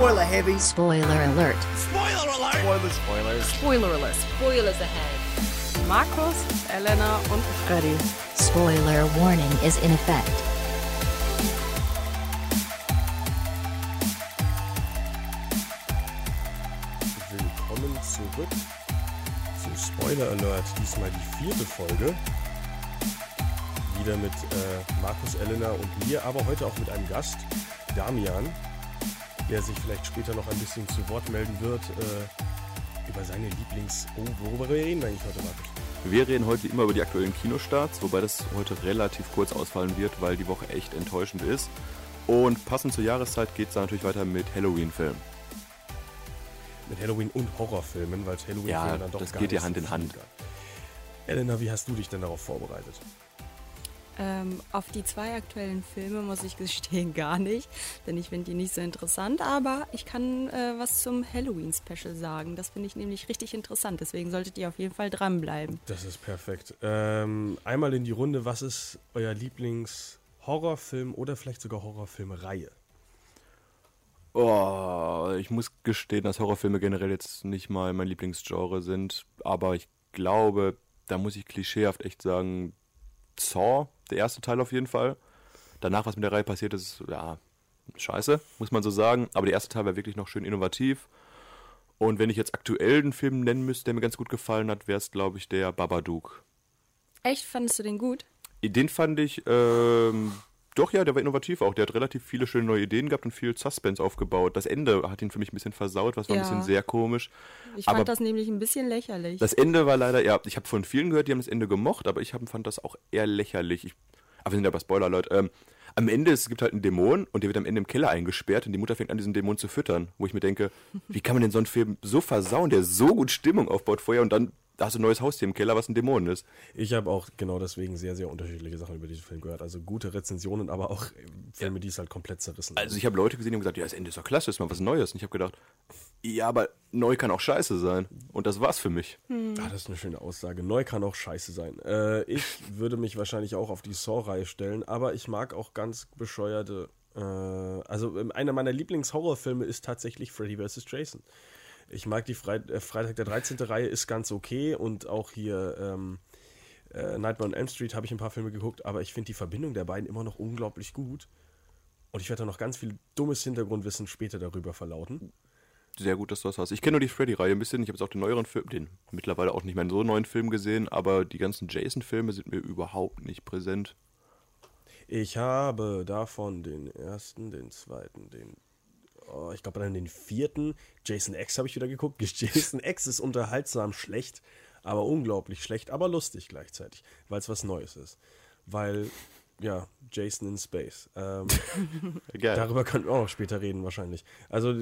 Spoiler heavy. Spoiler alert. Spoiler alert. Spoilers. Spoilers. Spoiler alert. Spoilers ahead. Markus, Elena und Freddy. Spoiler warning is in effect. Willkommen zurück zu Spoiler Alert. Diesmal die vierte Folge. Wieder mit äh, Markus, Elena und mir, aber heute auch mit einem Gast, Damian, der sich vielleicht später noch ein bisschen zu Wort melden wird äh, über seine Lieblings... Oh, worüber reden wir eigentlich heute, Markus? Wir reden heute immer über die aktuellen Kinostarts, wobei das heute relativ kurz ausfallen wird, weil die Woche echt enttäuschend ist. Und passend zur Jahreszeit geht es dann natürlich weiter mit Halloween-Filmen. Mit Halloween und Horrorfilmen, weil Halloween-Filme Ja, dann doch das gar geht nicht ja Hand in Hand. Elena, wie hast du dich denn darauf vorbereitet? Ähm, auf die zwei aktuellen Filme muss ich gestehen gar nicht, denn ich finde die nicht so interessant, aber ich kann äh, was zum Halloween-Special sagen. Das finde ich nämlich richtig interessant, deswegen solltet ihr auf jeden Fall dranbleiben. Das ist perfekt. Ähm, einmal in die Runde, was ist euer Lieblings-Horrorfilm oder vielleicht sogar Horrorfilmreihe? Oh, ich muss gestehen, dass Horrorfilme generell jetzt nicht mal mein Lieblingsgenre sind, aber ich glaube, da muss ich klischeehaft echt sagen, Saw, der erste Teil auf jeden Fall. Danach, was mit der Reihe passiert ist, ja, scheiße, muss man so sagen. Aber der erste Teil war wirklich noch schön innovativ. Und wenn ich jetzt aktuell einen Film nennen müsste, der mir ganz gut gefallen hat, wäre es, glaube ich, der Babadook. Echt, fandest du den gut? Den fand ich, ähm, doch ja, der war innovativ auch. Der hat relativ viele schöne neue Ideen gehabt und viel Suspense aufgebaut. Das Ende hat ihn für mich ein bisschen versaut, was war ein Ja. bisschen sehr komisch. Ich fand Aber das nämlich ein bisschen lächerlich. Das Ende war leider, ja, ich habe von vielen gehört, die haben das Ende gemocht, aber ich hab, fand das auch eher lächerlich. Ich, aber wir sind ja bei Spoiler, Leute. Ähm, am Ende, es gibt halt einen Dämon und der wird am Ende im Keller eingesperrt und die Mutter fängt an, diesen Dämon zu füttern. Wo ich mir denke, wie kann man denn so einen Film so versauen, der so gut Stimmung aufbaut vorher und dann da hast du ein neues Haustier im Keller, was ein Dämon ist. Ich habe auch genau deswegen sehr, sehr unterschiedliche Sachen über diesen Film gehört. Also gute Rezensionen, aber auch Filme, die es halt komplett zerrissen. Also ich habe Leute gesehen, die haben gesagt, ja, das Ende ist doch klasse, ist mal was Neues. Und ich habe gedacht, ja, aber neu kann auch scheiße sein. Und das war's für mich. Ah, das ist eine schöne Aussage. Neu kann auch scheiße sein. Äh, ich würde mich wahrscheinlich auch auf die Saw-Reihe stellen, aber ich mag auch ganz bescheuerte. Äh, also ähm, einer meiner Lieblings-Horrorfilme ist tatsächlich Freddy vs. Jason. Ich mag die Frei äh, Freitag der 13. Reihe, ist ganz okay und auch hier ähm, äh, Nightmare on Elm Street habe ich ein paar Filme geguckt, aber ich finde die Verbindung der beiden immer noch unglaublich gut. Und ich werde da noch ganz viel dummes Hintergrundwissen später darüber verlauten. Sehr gut, dass du das hast. Ich kenne nur die Freddy-Reihe ein bisschen. Ich habe jetzt auch den neueren Film, den mittlerweile auch nicht mehr so neuen Film gesehen, aber die ganzen Jason-Filme sind mir überhaupt nicht präsent. Ich habe davon den ersten, den zweiten, den, oh, ich glaube dann den vierten. Jason X habe ich wieder geguckt. Jason X ist unterhaltsam schlecht, aber unglaublich schlecht, aber lustig gleichzeitig, weil es was Neues ist. Weil, ja, Jason in Space. Ähm. Darüber können wir auch noch später reden, wahrscheinlich. Also,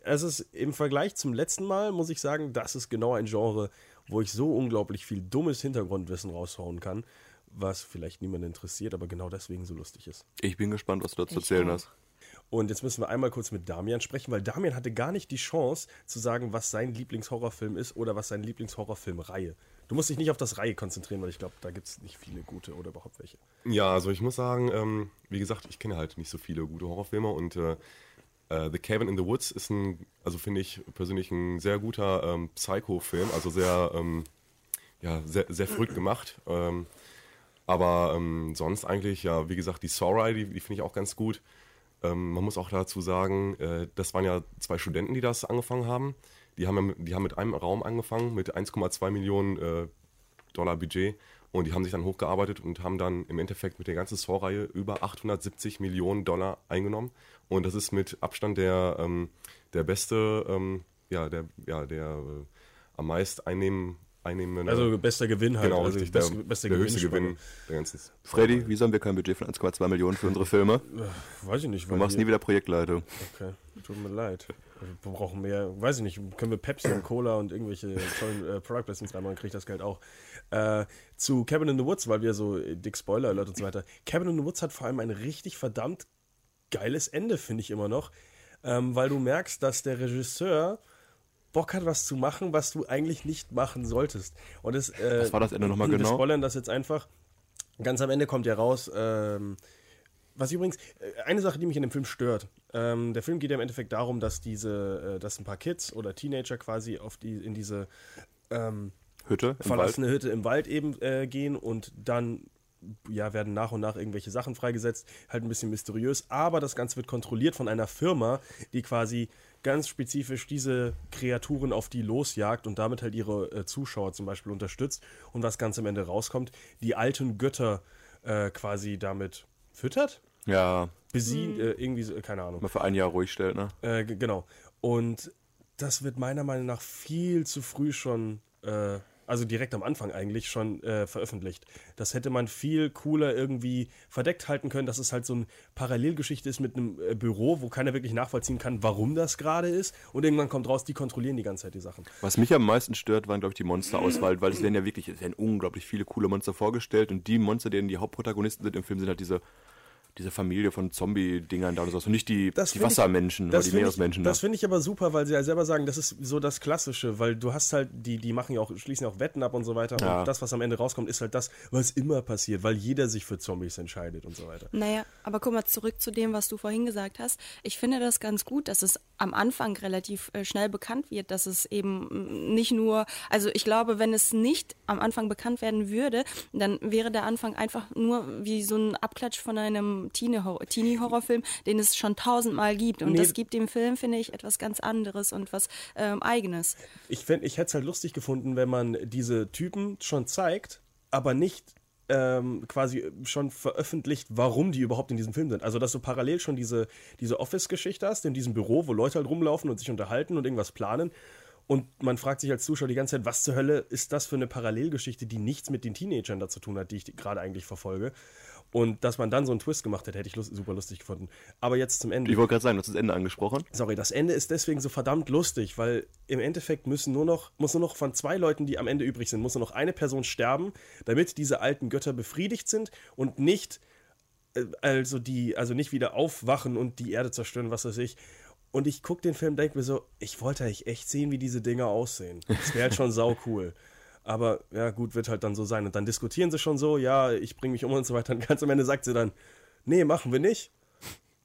es ist im Vergleich zum letzten Mal, muss ich sagen, das ist genau ein Genre, wo ich so unglaublich viel dummes Hintergrundwissen raushauen kann, was vielleicht niemand interessiert, aber genau deswegen so lustig ist. Ich bin gespannt, was du dazu Ich erzählen auch. hast. Und jetzt müssen wir einmal kurz mit Damian sprechen, weil Damian hatte gar nicht die Chance zu sagen, was sein Lieblingshorrorfilm ist oder was seine Lieblingshorrorfilmreihe. Du musst dich nicht auf das Reihe konzentrieren, weil ich glaube, da gibt es nicht viele gute oder überhaupt welche. Ja, also ich muss sagen, ähm, wie gesagt, ich kenne halt nicht so viele gute Horrorfilme und äh, äh, The Cabin in the Woods ist ein, also finde ich persönlich ein sehr guter ähm, Psycho-Film, also sehr, ähm, ja, sehr, sehr verrückt gemacht. Ähm, aber ähm, sonst eigentlich, ja, wie gesagt, die Saw-Reihe, die, die finde ich auch ganz gut. Ähm, man muss auch dazu sagen, äh, das waren ja zwei Studenten, die das angefangen haben. Die haben, mit- die haben mit einem Raum angefangen, mit 1,2 Millionen äh, Dollar Budget. Und die haben sich dann hochgearbeitet und haben dann im Endeffekt mit der ganzen Saw-Reihe über 870 Millionen Dollar eingenommen. Und das ist mit Abstand der, ähm, der beste, ähm, ja, der, ja, der äh, am meist einnehmen, einnehmende. Also bester Gewinn halt. genau, also richtig, beste, der, der höchste. Gewinn der ganzen. Freddy, wieso haben wir kein Budget von 1,2 Millionen für unsere Filme? Weiß ich nicht. Du machst nie wieder Projektleitung. Okay, tut mir leid. Wir brauchen mehr, weiß ich nicht, können wir Pepsi und Cola und irgendwelche tollen äh, Product Placements reinmachen, kriege ich das Geld auch. Äh, zu Cabin in the Woods, weil wir so äh, dick Spoiler Alert und so weiter. Cabin in the Woods hat vor allem ein richtig verdammt geiles Ende, finde ich immer noch. Ähm, weil du merkst, dass der Regisseur Bock hat, was zu machen, was du eigentlich nicht machen solltest. Und es, äh, Was war das Ende nochmal wir genau? spoilern das jetzt einfach. Ganz am Ende kommt ja raus, ähm, was übrigens, äh, eine Sache, die mich in dem Film stört, Ähm, der Film geht ja im Endeffekt darum, dass diese, äh, dass ein paar Kids oder Teenager quasi auf die, in diese ähm, Hütte im verlassene Wald. Hütte im Wald eben äh, gehen und dann ja, werden nach und nach irgendwelche Sachen freigesetzt, halt ein bisschen mysteriös, aber das Ganze wird kontrolliert von einer Firma, die quasi ganz spezifisch diese Kreaturen auf die losjagt und damit halt ihre äh, Zuschauer zum Beispiel unterstützt und was ganz am Ende rauskommt, die alten Götter äh, quasi damit füttert, Ja, besiegt, äh, irgendwie, so, keine Ahnung. mal für ein Jahr ruhig stellt, ne? Äh, genau. Und das wird meiner Meinung nach viel zu früh schon, äh, also direkt am Anfang eigentlich schon äh, veröffentlicht. Das hätte man viel cooler irgendwie verdeckt halten können, dass es halt so eine Parallelgeschichte ist mit einem äh, Büro, wo keiner wirklich nachvollziehen kann, warum das gerade ist. Und irgendwann kommt raus, die kontrollieren die ganze Zeit die Sachen. Was mich am meisten stört, waren, glaube ich, die Monsterauswahl, weil es werden ja wirklich, es werden unglaublich viele coole Monster vorgestellt und die Monster, denen die Hauptprotagonisten sind im Film, sind halt diese, diese Familie von Zombie-Dingern da und so. Und nicht die, Das die Wassermenschen oder die finde ich, Meeresmenschen. das da. finde ich aber super, weil sie ja selber sagen, das ist so das Klassische, weil du hast halt, die, die machen ja auch, schließen ja auch Wetten ab und so weiter. Ja. Und das, was am Ende rauskommt, ist halt das, was immer passiert, weil jeder sich für Zombies entscheidet und so weiter. Naja, aber guck mal zurück zu dem, was du vorhin gesagt hast. Ich finde das ganz gut, dass es am Anfang relativ äh, schnell bekannt wird, dass es eben nicht nur, also ich glaube, wenn es nicht am Anfang bekannt werden würde, dann wäre der Anfang einfach nur wie so ein Abklatsch von einem Teenie-Horrorfilm, den es schon tausendmal gibt. Und Nee. das gibt dem Film, finde ich, etwas ganz anderes und was ähm, Eigenes. Ich, ich hätte es halt lustig gefunden, wenn man diese Typen schon zeigt, aber nicht ähm, quasi schon veröffentlicht, warum die überhaupt in diesem Film sind. Also, dass du parallel schon diese, diese Office-Geschichte hast, in diesem Büro, wo Leute halt rumlaufen und sich unterhalten und irgendwas planen. Und man fragt sich als Zuschauer die ganze Zeit, was zur Hölle ist das für eine Parallelgeschichte, die nichts mit den Teenagern da zu tun hat, die ich gerade eigentlich verfolge. Und dass man dann so einen Twist gemacht hätte, hätte ich lust, super lustig gefunden. Aber jetzt zum Ende. Ich wollte gerade sagen, du hast das Ende angesprochen. Sorry, das Ende ist deswegen so verdammt lustig, weil im Endeffekt müssen nur noch, muss nur noch von zwei Leuten, die am Ende übrig sind, muss nur noch eine Person sterben, damit diese alten Götter befriedigt sind und nicht, äh, also die, also nicht wieder aufwachen und die Erde zerstören, was weiß ich. Und ich gucke den Film, denke mir so, ich wollte eigentlich echt sehen, wie diese Dinger aussehen. Das wäre halt schon sau cool. Aber ja, gut, wird halt dann so sein. Und dann diskutieren sie schon so, ja, ich bringe mich um und so weiter. Und ganz am Ende sagt sie dann, nee, machen wir nicht.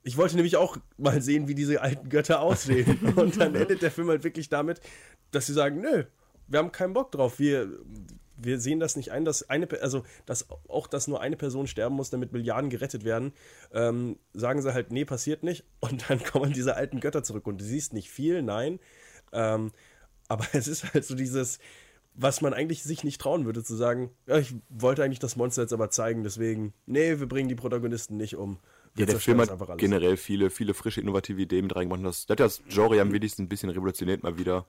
Ich wollte nämlich auch mal sehen, wie diese alten Götter aussehen. Und dann endet der Film halt wirklich damit, dass sie sagen, nö, wir haben keinen Bock drauf. Wir, wir sehen das nicht ein, dass eine, also dass auch, dass nur eine Person sterben muss, damit Milliarden gerettet werden. Ähm, sagen sie halt, nee, passiert nicht. Und dann kommen diese alten Götter zurück. Und du siehst nicht viel, nein. Ähm, aber es ist halt so dieses, was man eigentlich sich nicht trauen würde, zu sagen, ja, ich wollte eigentlich das Monster jetzt aber zeigen, deswegen, nee, wir bringen die Protagonisten nicht um. Wir Ja, der Film hat generell viele, viele frische, innovative Ideen mit reingebracht. Das, das hat das Genre ja am wenigsten ein bisschen revolutioniert mal wieder.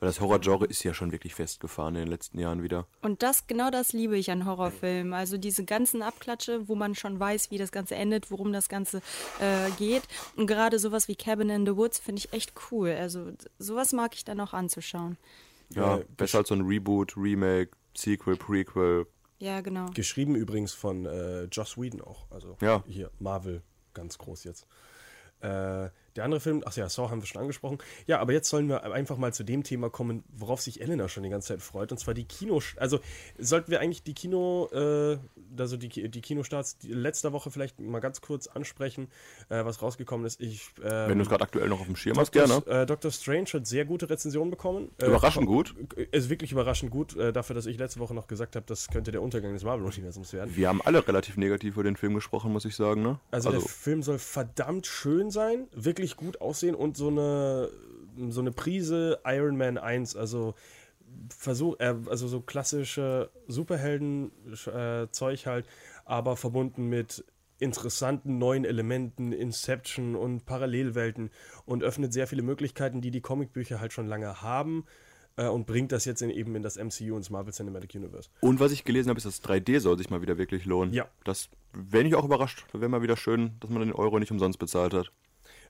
Weil das Horror-Genre ist ja schon wirklich festgefahren in den letzten Jahren wieder. Und das, genau das liebe ich an Horrorfilmen. Also diese ganzen Abklatsche, wo man schon weiß, wie das Ganze endet, worum das Ganze äh, geht. Und gerade sowas wie Cabin in the Woods finde ich echt cool. Also sowas mag ich dann auch anzuschauen. Ja, Äh, besser als so ein Reboot, Remake, Sequel, Prequel. Ja, genau. Geschrieben übrigens von äh, Joss Whedon auch. Also Ja. hier, Marvel, ganz groß jetzt. Äh, der andere Film, ach ja, Saw haben wir schon angesprochen. Ja, aber jetzt sollen wir einfach mal zu dem Thema kommen, worauf sich Elena schon die ganze Zeit freut. Und zwar die Kino. Also sollten wir eigentlich die Kino, äh, also die, die Kinostarts die letzter Woche vielleicht mal ganz kurz ansprechen, äh, was rausgekommen ist. Ich, ähm, Wenn du es gerade aktuell noch auf dem Schirm hast, Doctor, gerne. äh, Doctor Strange hat sehr gute Rezensionen bekommen. Äh, Überraschend gut. Ist wirklich überraschend gut, äh, dafür, dass ich letzte Woche noch gesagt habe, das könnte der Untergang des Marvel-Universums werden. Wir haben alle relativ negativ über den Film gesprochen, muss ich sagen. Ne? Also, der Film soll verdammt schön sein, wirklich gut aussehen und so eine, so eine Prise Iron Man 1, also Versuch, äh, also so klassische Superhelden-Zeug halt, aber verbunden mit interessanten neuen Elementen, Inception und Parallelwelten und öffnet sehr viele Möglichkeiten, die die Comicbücher halt schon lange haben äh, und bringt das jetzt in, eben in das MCU ins Marvel Cinematic Universe. Und was ich gelesen habe, ist, das 3D soll sich mal wieder wirklich lohnen. Ja. Das wäre ich auch überrascht. Da wäre mal wieder schön, dass man den Euro nicht umsonst bezahlt hat.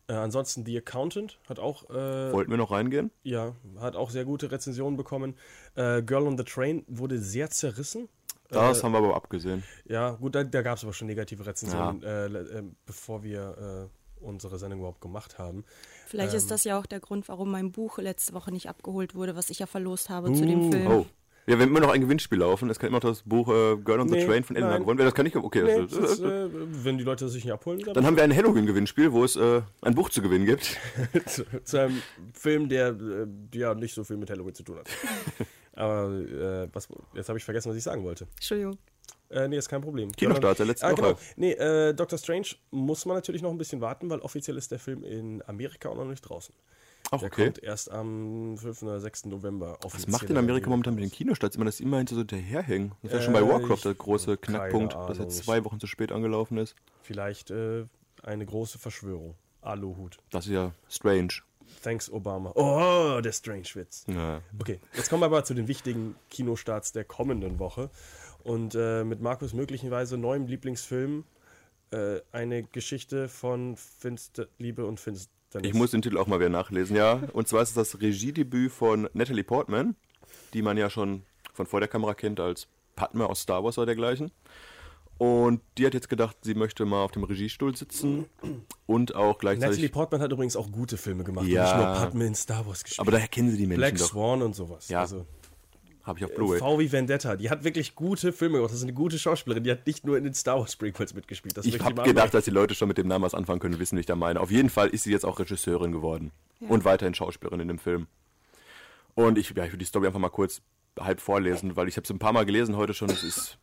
Äh, ansonsten The Accountant hat auch äh, Wollten wir noch reingehen? Ja, hat auch sehr gute Rezensionen bekommen. Äh, Girl on the Train wurde sehr zerrissen. Das äh, haben wir aber abgesehen. Ja, gut, da, da gab es aber schon negative Rezensionen, äh, le- äh, bevor wir äh, unsere Sendung überhaupt gemacht haben. Vielleicht Ähm. ist das ja auch der Grund, warum mein Buch letzte Woche nicht abgeholt wurde, was ich ja verlost habe zu dem Uh, Film. Oh, Ja, wenn immer noch ein Gewinnspiel laufen, es kann immer noch das Buch äh, Girl on the Nee, Train von Elena gewonnen werden. Das kann nicht. Okay, Nee, das, das, das, äh, wenn die Leute das sich nicht abholen, dann, dann haben wir ein Halloween-Gewinnspiel, wo es äh, ein Buch zu gewinnen gibt. zu, zu einem Film, der äh, ja nicht so viel mit Halloween zu tun hat. Aber äh, was, jetzt habe ich vergessen, was ich sagen wollte. Entschuldigung. Äh, nee, ist kein Problem. Kinostart der letzten ah, Woche. Genau. Nee, äh, Doctor Strange muss man natürlich noch ein bisschen warten, weil offiziell ist der Film in Amerika auch noch nicht draußen. Ach, Der okay. kommt erst am 5. oder 6. November Was macht in Amerika momentan mit den Kinostarts? Immer, dass die immer hinter so hinterherhängen. Das ist ja schon bei Äh, Warcraft der große Knackpunkt, dass er zwei Wochen zu spät angelaufen ist. Vielleicht äh, eine große Verschwörung. Aluhut. Das ist ja strange. Thanks, Obama. Oh, der Strange-Witz. Ja. Okay, jetzt kommen wir aber zu den wichtigen Kinostarts der kommenden Woche. Und äh, mit Markus möglicherweise neuem Lieblingsfilm äh, eine Geschichte von Finster Liebe und Finsternis. Ich muss den Titel auch mal wieder nachlesen, ja. Und zwar ist es das Regiedebüt von Natalie Portman, die man ja schon von vor der Kamera kennt als Padme aus Star Wars oder dergleichen. Und die hat jetzt gedacht, sie möchte mal auf dem Regiestuhl sitzen und auch Natalie gleichzeitig. Portman hat übrigens auch gute Filme gemacht. Ja. Nicht nur Padme in Star Wars gespielt. Aber daher kennen sie die Menschen Black doch. Swan und sowas. Ja. Also, Habe ich auf Blu-ray. V wie Vendetta. Die hat wirklich gute Filme gemacht. Das ist eine gute Schauspielerin. Die hat nicht nur in den Star Wars Prequels mitgespielt. Das Ich habe gedacht, dass die Leute schon mit dem Namen was anfangen können, wissen, wie ich da meine. Auf jeden Fall ist sie jetzt auch Regisseurin geworden und weiterhin Schauspielerin in dem Film. Und ich, ja, ich will die Story einfach mal kurz halb vorlesen, weil ich habe es ein paar Mal gelesen heute schon. Es ist,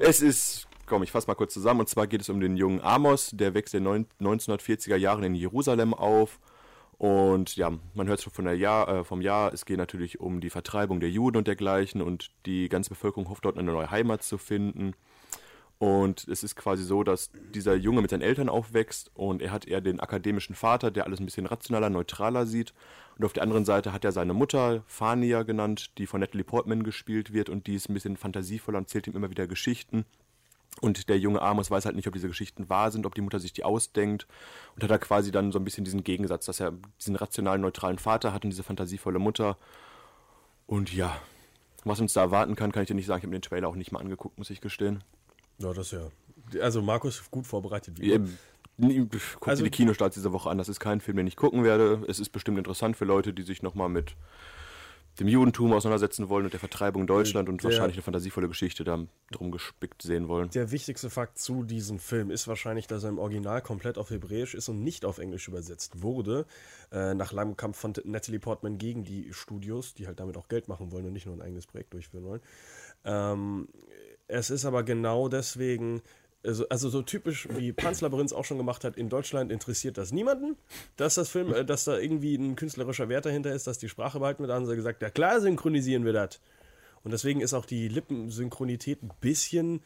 es ist, komm, ich fasse mal kurz zusammen. Und zwar geht es um den jungen Amos, der wächst in den neun- 1940er Jahren in Jerusalem auf. Und ja, man hört schon von der Jahr, äh, vom Jahr, es geht natürlich um die Vertreibung der Juden und dergleichen und die ganze Bevölkerung hofft dort eine neue Heimat zu finden. Und es ist quasi so, dass dieser Junge mit seinen Eltern aufwächst und er hat eher den akademischen Vater, der alles ein bisschen rationaler, neutraler sieht. Und auf der anderen Seite hat er seine Mutter, Fania genannt, die von Natalie Portman gespielt wird und die ist ein bisschen fantasievoller und zählt ihm immer wieder Geschichten. Und der junge Amos weiß halt nicht, ob diese Geschichten wahr sind, ob die Mutter sich die ausdenkt. Und hat da quasi dann so ein bisschen diesen Gegensatz, dass er diesen rationalen, neutralen Vater hat und diese fantasievolle Mutter. Und ja, was uns da erwarten kann, kann ich dir nicht sagen. Ich habe mir den Trailer auch nicht mal angeguckt, muss ich gestehen. Ja, das ja. Also Markus gut vorbereitet. Wie nie- Guck Also- dir die Kinostarts diese Woche an. Das ist kein Film, den ich gucken werde. Es ist bestimmt interessant für Leute, die sich nochmal mit dem Judentum auseinandersetzen wollen und der Vertreibung in Deutschland und Der- wahrscheinlich eine fantasievolle Geschichte da drum gespickt sehen wollen. Der wichtigste Fakt zu diesem Film ist wahrscheinlich, dass er im Original komplett auf Hebräisch ist und nicht auf Englisch übersetzt wurde. Äh, nach langem Kampf von Natalie Portman gegen die Studios, die halt damit auch Geld machen wollen und nicht nur ein eigenes Projekt durchführen wollen. Ähm, es ist aber genau deswegen, also, also so typisch wie Panz Labyrinth auch schon gemacht hat, in Deutschland interessiert das niemanden, dass das Film, äh, dass da irgendwie ein künstlerischer Wert dahinter ist, dass die Sprache behalten wird. Da haben sie gesagt, ja klar synchronisieren wir das. Und deswegen ist auch die Lippensynchronität ein bisschen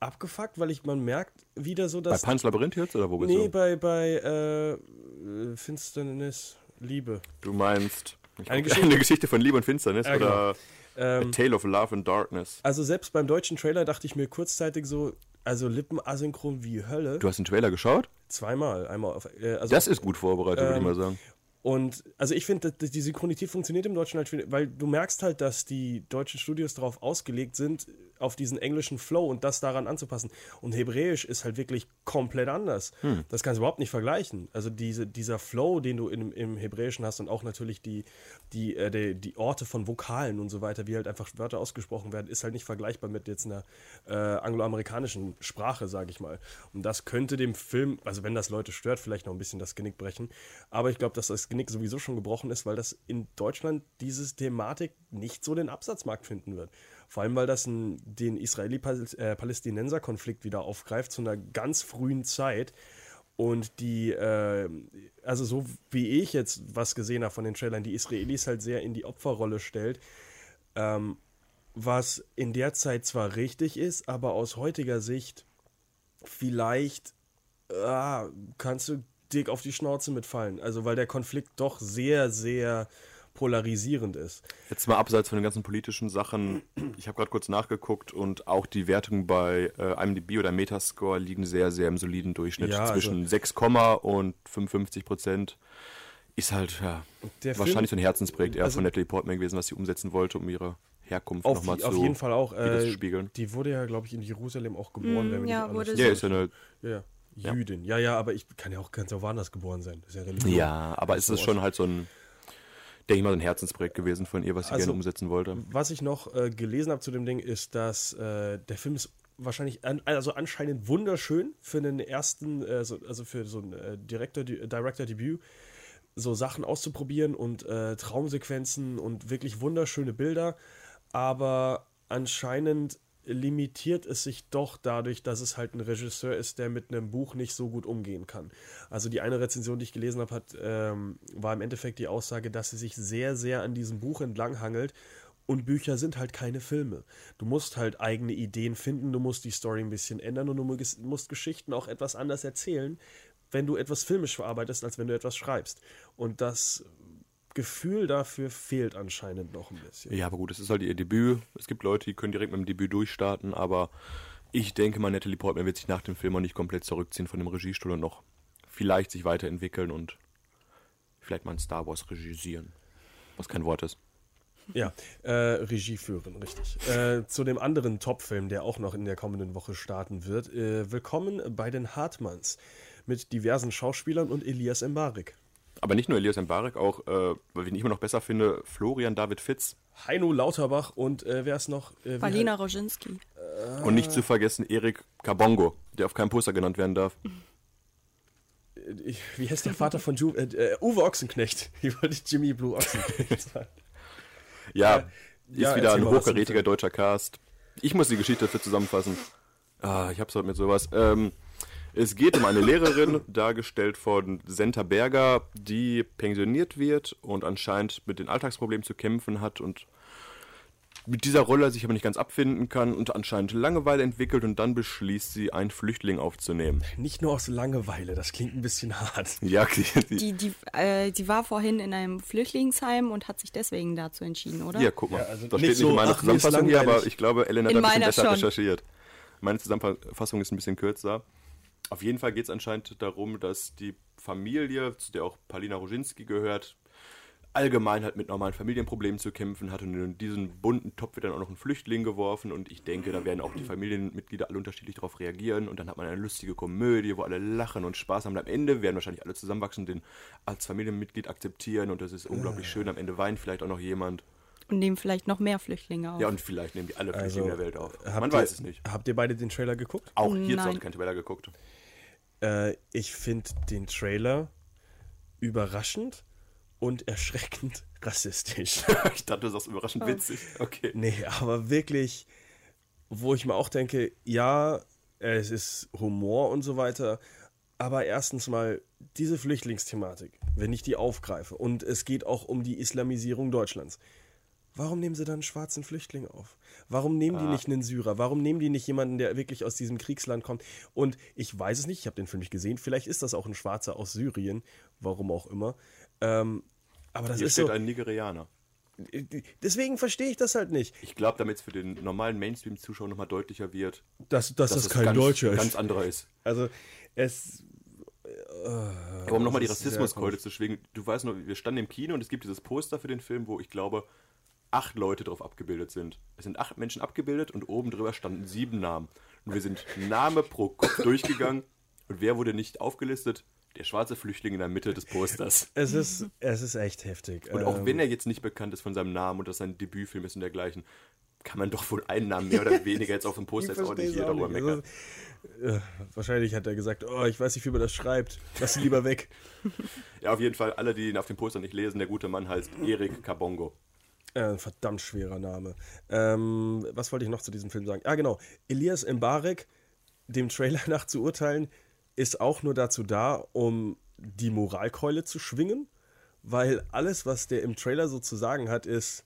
abgefuckt, weil ich man merkt wieder so, Bei dass Pan's Labyrinth jetzt oder wo bist nee du? bei bei äh, Finsternis Liebe. Du meinst eine, Geschichte- eine Geschichte von Liebe und Finsternis Ja, genau. oder Ähm, A Tale of Love and Darkness. also selbst beim deutschen Trailer dachte ich mir kurzzeitig so, also Lippen asynchron wie Hölle. Du hast den Trailer geschaut? Zweimal, einmal auf, äh, also Das ist gut vorbereitet, würde ich Ähm, mal sagen. Und also ich finde, die Synchronität funktioniert im Deutschen halt, weil du merkst halt, dass die deutschen Studios darauf ausgelegt sind, auf diesen englischen Flow und das daran anzupassen. Und Hebräisch ist halt wirklich komplett anders. Das kannst du überhaupt nicht vergleichen. Also diese, dieser Flow, den du in, im Hebräischen hast und auch natürlich die, die, äh, die, die Orte von Vokalen und so weiter, wie halt einfach Wörter ausgesprochen werden, ist halt nicht vergleichbar mit jetzt einer äh, angloamerikanischen Sprache, sage ich mal. Und das könnte dem Film, also wenn das Leute stört, vielleicht noch ein bisschen das Genick brechen. Aber ich glaube, dass das Genick sowieso schon gebrochen ist, weil das in Deutschland diese Thematik nicht so den Absatzmarkt finden wird. Vor allem, weil das ein, den Israeli-Palästinenser-Konflikt wieder aufgreift zu einer ganz frühen Zeit. Und die, äh, also so wie ich jetzt was gesehen habe von den Trailern, die Israelis halt sehr in die Opferrolle stellt. Ähm, was in der Zeit zwar richtig ist, aber aus heutiger Sicht vielleicht ah, kannst du dick auf die Schnauze mitfallen. Also weil der Konflikt doch sehr, sehr polarisierend ist. Jetzt mal abseits von den ganzen politischen Sachen. Ich habe gerade kurz nachgeguckt und auch die Wertungen bei äh, IMDb oder Metascore liegen sehr, sehr im soliden Durchschnitt. Ja, also- Zwischen 6, und 55 Prozent. Ist halt ja, Der wahrscheinlich so Film- ein Herzensprojekt eher also- von Natalie Portman gewesen, was sie umsetzen wollte, um ihre Herkunft Auf, nochmal zu auf jeden Fall auch. zu Äh, spiegeln. die wurde ja, glaube ich, in Jerusalem auch geboren. Mm, ja, wurde sie. Ja, ist ja eine. Ja. Jüdin. Ja, ja, aber ich kann ja auch ganz auch woanders geboren sein. Das ist ja Religion. Ja, aber Das es so ist schon halt so ein. denke ich mal, ein Herzensprojekt gewesen von ihr, was sie Also- gerne umsetzen wollte. Was ich noch äh, gelesen habe zu dem Ding, ist, dass äh, der Film ist wahrscheinlich, an, also anscheinend wunderschön für den ersten, äh, so, also für so ein äh, Director, Director-Debüt, so Sachen auszuprobieren und äh, Traumsequenzen und wirklich wunderschöne Bilder. Aber anscheinend limitiert es sich doch dadurch, dass es halt ein Regisseur ist, der mit einem Buch nicht so gut umgehen kann. Also die eine Rezension, die ich gelesen habe, hat, ähm, war im Endeffekt die Aussage, dass sie sich sehr, sehr an diesem Buch entlanghangelt und Bücher sind halt keine Filme. Du musst halt eigene Ideen finden, du musst die Story ein bisschen ändern und du musst, Geschichten auch etwas anders erzählen, wenn du etwas filmisch verarbeitest, als wenn du etwas schreibst. Und das Gefühl dafür fehlt anscheinend noch ein bisschen. Ja, aber gut, es ist halt ihr Debüt. Es gibt Leute, die können direkt mit dem Debüt durchstarten, aber ich denke mal, Natalie Portman wird sich nach dem Film auch nicht komplett zurückziehen von dem Regiestuhl und noch vielleicht sich weiterentwickeln und vielleicht mal ein Star Wars regisieren. Was kein Wort ist. Ja, äh, Regie führen, richtig. Äh, zu dem anderen Top-Film, der auch noch in der kommenden Woche starten wird. Äh, willkommen bei den Hartmanns mit diversen Schauspielern und Elias Mbarek. Aber nicht nur Elias Mbarek, auch, äh, weil ich ihn immer noch besser finde, Florian David Fitz Heino Lauterbach und äh, wer ist noch? Äh, heißt- Roginski. und nicht zu vergessen Erik Kabongo, der auf keinem Poster genannt werden darf. ich, wie heißt der Vater von Ju äh, äh, Uwe Ochsenknecht? Wie wollte ich Jimmy Blue Ochsenknecht sagen? Ja, Äh, ist ja, wieder ein hochkarätiger Film. deutscher Cast. Ich muss die Geschichte dafür zusammenfassen. Ah, ich hab's heute mit sowas. Ähm, es geht um eine Lehrerin, dargestellt von Senta Berger, die pensioniert wird und anscheinend mit den Alltagsproblemen zu kämpfen hat und mit dieser Rolle sich aber nicht ganz abfinden kann und anscheinend Langeweile entwickelt und dann beschließt sie, einen Flüchtling aufzunehmen. Nicht nur aus Langeweile, das klingt ein bisschen hart. Ja, die, die, Die, äh, die war vorhin in einem Flüchtlingsheim und hat sich deswegen dazu entschieden, oder? Ja, guck mal. also das nicht steht nicht so, in meiner ach, Zusammenfassung hier, aber ich glaube, Ellen hat In ein bisschen besser schon. recherchiert. Meine Zusammenfassung ist ein bisschen kürzer. Auf jeden Fall geht es anscheinend darum, dass die Familie, zu der auch Palina Roginski gehört, allgemein halt mit normalen Familienproblemen zu kämpfen hat und in diesen bunten Topf wird dann auch noch ein Flüchtling geworfen und ich denke, da werden auch die Familienmitglieder alle unterschiedlich darauf reagieren und dann hat man eine lustige Komödie, wo alle lachen und Spaß haben. Am Ende werden wahrscheinlich alle zusammenwachsen und den als Familienmitglied akzeptieren und das ist unglaublich schön. Am Ende weint vielleicht auch noch jemand. Und nehmen vielleicht noch mehr Flüchtlinge auf. Ja, und vielleicht nehmen die alle Flüchtlinge der Welt auf. habt Man ihr, weiß es nicht. Habt ihr beide den Trailer geguckt? Auch hierzu habe ich keinen Trailer geguckt. Äh, ich finde den Trailer überraschend und erschreckend rassistisch. ich dachte, du sagst überraschend witzig. Okay. Nee, aber wirklich, wo ich mir auch denke, ja, es ist Humor und so weiter, aber erstens mal diese Flüchtlingsthematik, wenn ich die aufgreife und es geht auch um die Islamisierung Deutschlands. Warum nehmen sie dann einen schwarzen Flüchtling auf? Warum nehmen die nicht einen Syrer? Warum nehmen die nicht jemanden, der wirklich aus diesem Kriegsland kommt? Und ich weiß es nicht, ich habe den Film nicht gesehen. Vielleicht ist das auch ein Schwarzer aus Syrien, warum auch immer. Ähm, aber das Hier ist steht so. ein Nigerianer. Deswegen verstehe ich das halt nicht. Ich glaube, damit es für den normalen Mainstream-Zuschauer nochmal deutlicher wird, Dass, dass, das es kein ganz, Deutscher ist. ganz anderer ist. Also, es. Aber um nochmal die das Rassismuskeule zu schwingen, du weißt noch, wir standen im Kino und es gibt dieses Poster für den Film, wo ich glaube, acht Leute drauf abgebildet sind. Es sind acht Menschen abgebildet und oben drüber standen sieben Namen. Und wir sind Name pro Kopf durchgegangen und wer wurde nicht aufgelistet? Der schwarze Flüchtling in der Mitte des Posters. Es ist, es ist echt heftig. Und auch Ähm, wenn er jetzt nicht bekannt ist von seinem Namen und das sein Debütfilm ist und dergleichen, kann man doch wohl einen Namen mehr oder weniger jetzt auf dem Poster jetzt auch nicht hier darüber meckern. Also, äh, wahrscheinlich hat er gesagt, oh, ich weiß nicht, wie man das schreibt. Lass ihn lieber weg. Ja, auf jeden Fall, alle, die ihn auf dem Poster nicht lesen, der gute Mann heißt Erik Kabongo. Äh, verdammt schwerer Name. Ähm, was wollte ich noch zu diesem Film sagen? Ah, genau. Elias Mbarek, dem Trailer nach zu urteilen, ist auch nur dazu da, um die Moralkeule zu schwingen, weil alles, was der im Trailer so zu sagen hat, ist,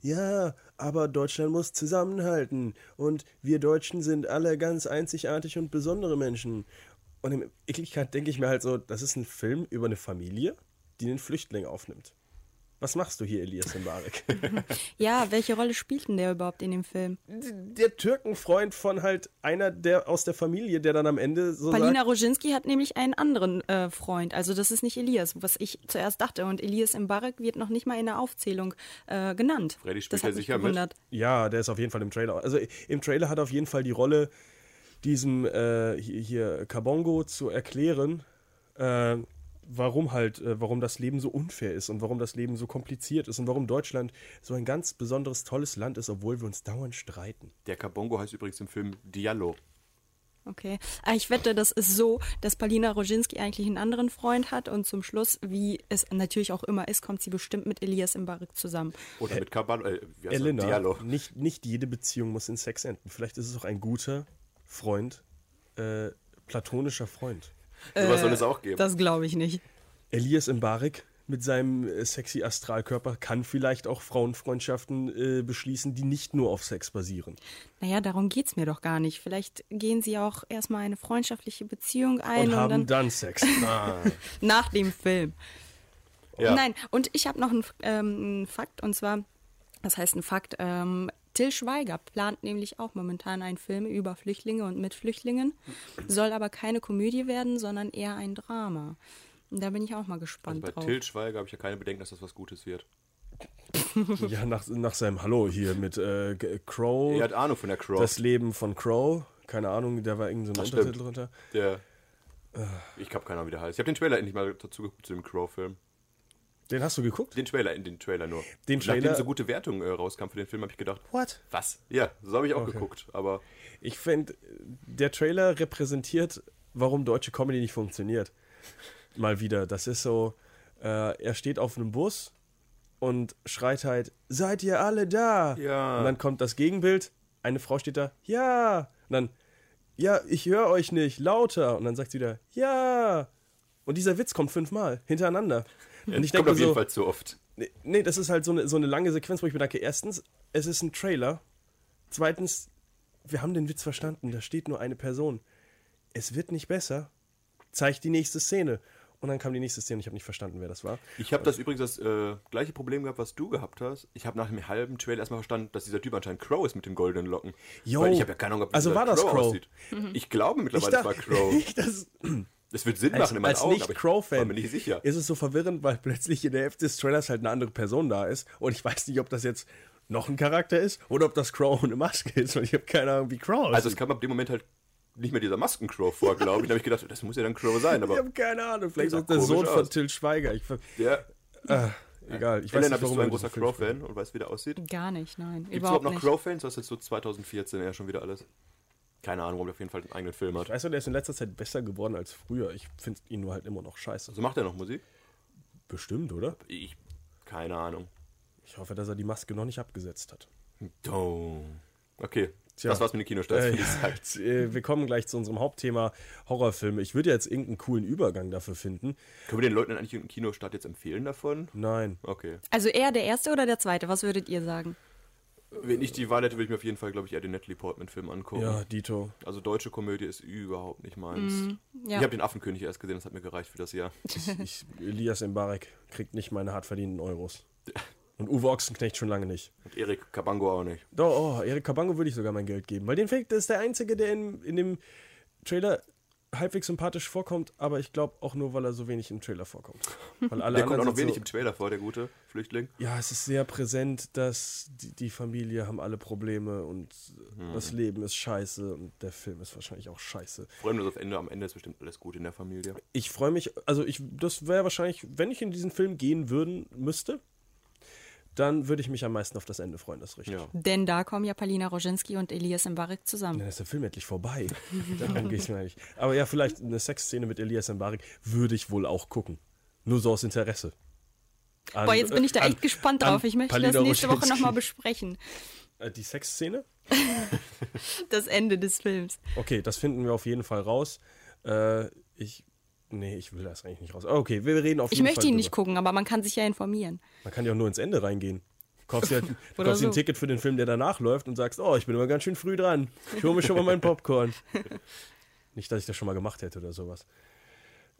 ja, aber Deutschland muss zusammenhalten und wir Deutschen sind alle ganz einzigartig und besondere Menschen. Und in Wirklichkeit denke ich mir halt so, das ist ein Film über eine Familie, die einen Flüchtling aufnimmt. Was machst du hier, Elias Mbarek? Ja, welche Rolle spielt denn der überhaupt in dem Film? der Türkenfreund von halt einer der aus der Familie, der dann am Ende so Palina sagt, Roginski hat nämlich einen anderen äh, Freund. Also das ist nicht Elias, was ich zuerst dachte. Und Elias Mbarek wird noch nicht mal in der Aufzählung äh, genannt. Freddy spielt das ja sicher mit. gewundert. ja, der ist auf jeden Fall im Trailer. Also im Trailer hat er auf jeden Fall die Rolle, diesem äh, hier, hier Kabongo zu erklären, äh, warum halt, äh, warum das Leben so unfair ist und warum das Leben so kompliziert ist und warum Deutschland so ein ganz besonderes, tolles Land ist, obwohl wir uns dauernd streiten. Der Kabongo heißt übrigens im Film Diallo. Okay. Ah, ich wette, das ist so, dass Palina Roginski eigentlich einen anderen Freund hat und zum Schluss, wie es natürlich auch immer ist, kommt sie bestimmt mit Elias Mbarek zusammen. Oder mit Kabal äh, wie heißt? Elena, Diallo. nicht, nicht jede Beziehung muss in Sex enden. Vielleicht ist es auch ein guter Freund, äh, platonischer Freund. Sowas soll es auch geben. Das glaube ich nicht. Elias Mbarek mit seinem äh, sexy Astralkörper kann vielleicht auch Frauenfreundschaften äh, beschließen, die nicht nur auf Sex basieren. Naja, darum geht's mir doch gar nicht. Vielleicht gehen sie auch erstmal eine freundschaftliche Beziehung ein Und und, haben dann dann Sex. Ah. nach dem Film. Ja. Nein, und ich habe noch einen, ähm, einen Fakt, und zwar, das heißt ein Fakt, ähm, Till Schweiger plant nämlich auch momentan einen Film über Flüchtlinge und mit Flüchtlingen, soll aber keine Komödie werden, sondern eher ein Drama. Und da bin ich auch mal Also gespannt bei drauf. Til Schweiger habe ich ja keine Bedenken, dass das was Gutes wird. ja, nach, nach seinem Hallo hier mit äh, Crow. Er hat Ahnung von der Crow. Das Leben von Crow. Keine Ahnung, da war irgendein so ein Untertitel stimmt. drunter. der, ich habe keine Ahnung, wie der heißt. Ich habe den Trailer endlich mal dazu geguckt zu dem Crow-Film. Den hast du geguckt? Den Trailer, in den Trailer nur. Den Nachdem Trailer- so gute Wertungen äh, rauskam für den Film, habe ich gedacht, What? was? Ja, so habe ich auch Okay. geguckt. Aber Ich finde, der Trailer repräsentiert, warum deutsche Comedy nicht funktioniert. Mal wieder. Das ist so, äh, er steht auf einem Bus und schreit halt, seid ihr alle da? Ja. Und dann kommt das Gegenbild, eine Frau steht da, ja. Und dann, ja, ich höre euch nicht, lauter. Und dann sagt sie wieder, ja. Und dieser Witz kommt fünfmal hintereinander. Und ich denke auf jeden so, Fall zu oft. Nee, nee, das ist halt so eine, so eine lange Sequenz, wo ich mir denke, erstens, es ist ein Trailer. Zweitens, wir haben den Witz verstanden, da steht nur eine Person. Es wird nicht besser. Zeig die nächste Szene. Und dann kam die nächste Szene, ich habe nicht verstanden, wer das war. Ich habe das übrigens das äh, gleiche Problem gehabt, was du gehabt hast. Ich habe nach dem halben Trailer erstmal verstanden, dass dieser Typ anscheinend Crow ist mit den goldenen Locken. Jo. Weil ich habe ja keine Ahnung, ob Also war das Crow? aussieht. Ich glaube mittlerweile, es war Crow. ich das, Das wird Sinn als, machen in meinen als Augen, aber ich war Nicht-Crow-Fan mir nicht sicher. ist es so verwirrend, weil plötzlich in der Hälfte des Trailers halt eine andere Person da ist. Und ich weiß nicht, ob das jetzt noch ein Charakter ist oder ob das Crow ohne Maske ist. Und ich habe keine Ahnung, wie Crow aussieht. Also es kam ab dem Moment halt nicht mehr dieser Masken-Crow vor, glaube ich. Da habe ich gedacht, das muss ja dann Crow sein, ich aber habe keine Ahnung. Vielleicht ist das der Sohn von aus. Till Schweiger. Ich, der äh, egal. Ich weiß Elena, nicht, bist warum du ein großer Crow-Fan und weißt, wie der aussieht? Gar nicht, nein. Gibt es überhaupt noch nicht. Crow-Fans? Das ist jetzt so 2014 ja schon wieder alles. Keine Ahnung, warum der auf jeden Fall einen eigenen Film hat. Ich weiß nur, der ist in letzter Zeit besser geworden als früher. Ich finde ihn nur halt immer noch scheiße. Also macht er noch Musik? Bestimmt, oder? Ich, keine Ahnung. Ich hoffe, dass er die Maske noch nicht abgesetzt hat. Oh. Okay, Tja. das war's mit den Kinostarts, Äh, sagen. jetzt, äh, wir kommen gleich zu unserem Hauptthema Horrorfilme. Ich würde jetzt irgendeinen coolen Übergang dafür finden. Können wir den Leuten eigentlich einen Kinostart jetzt empfehlen davon? Nein. Okay. Also eher der erste oder der zweite? Was würdet ihr sagen? Wenn ich die Wahl hätte, würde ich mir auf jeden Fall, glaube ich, eher den Natalie Portman-Film angucken. Ja, Dito. Also deutsche Komödie ist überhaupt nicht meins. Mhm. Ja. Ich habe den Affenkönig erst gesehen, das hat mir gereicht für das Jahr. Ich, Elias Mbarek kriegt nicht meine hart verdienten Euros. Und Uwe Ochsenknecht schon lange nicht. Und Erik Kabango auch nicht. Doch, oh, Erik Kabango würde ich sogar mein Geld geben. Weil den Fake, das ist der Einzige, der in, in dem Trailer halbwegs sympathisch vorkommt, aber ich glaube auch nur, weil er so wenig im Trailer vorkommt. Der kommt auch noch wenig so, im Trailer vor, der gute Flüchtling. Ja, es ist sehr präsent, dass die, die Familie haben alle Probleme und das Leben ist scheiße und der Film ist wahrscheinlich auch scheiße. Vor allem das auf Ende, am Ende ist bestimmt alles gut in der Familie. Ich freue mich, also ich, das wäre wahrscheinlich, wenn ich in diesen Film gehen würden müsste, dann würde ich mich am meisten auf das Ende freuen, das ist richtig. Ja. Denn da kommen ja Palina Roginski und Elias Mbarek zusammen. Dann ist der Film endlich vorbei. Daran geht's mir eigentlich. Aber ja, vielleicht eine Sexszene mit Elias Mbarek würde ich wohl auch gucken. Nur so aus Interesse. An- Boah, jetzt bin ich da an- echt gespannt an drauf. Ich möchte Palina das nächste Woche Roginski. nochmal besprechen. Äh, Die Sexszene? Das Ende des Films. Okay, das finden wir auf jeden Fall raus. Äh, ich. Nee, ich will das eigentlich nicht raus. Okay, wir reden auf Ich jeden möchte Fall ihn nicht drüber. gucken, aber man kann sich ja informieren. Man kann ja auch nur ins Ende reingehen. Kaufst dir, halt, du kaufst dir ein so. Ticket für den Film, der danach läuft und sagst, oh, ich bin immer ganz schön früh dran. Ich hole mir schon mal meinen Popcorn. nicht, dass ich das schon mal gemacht hätte oder sowas.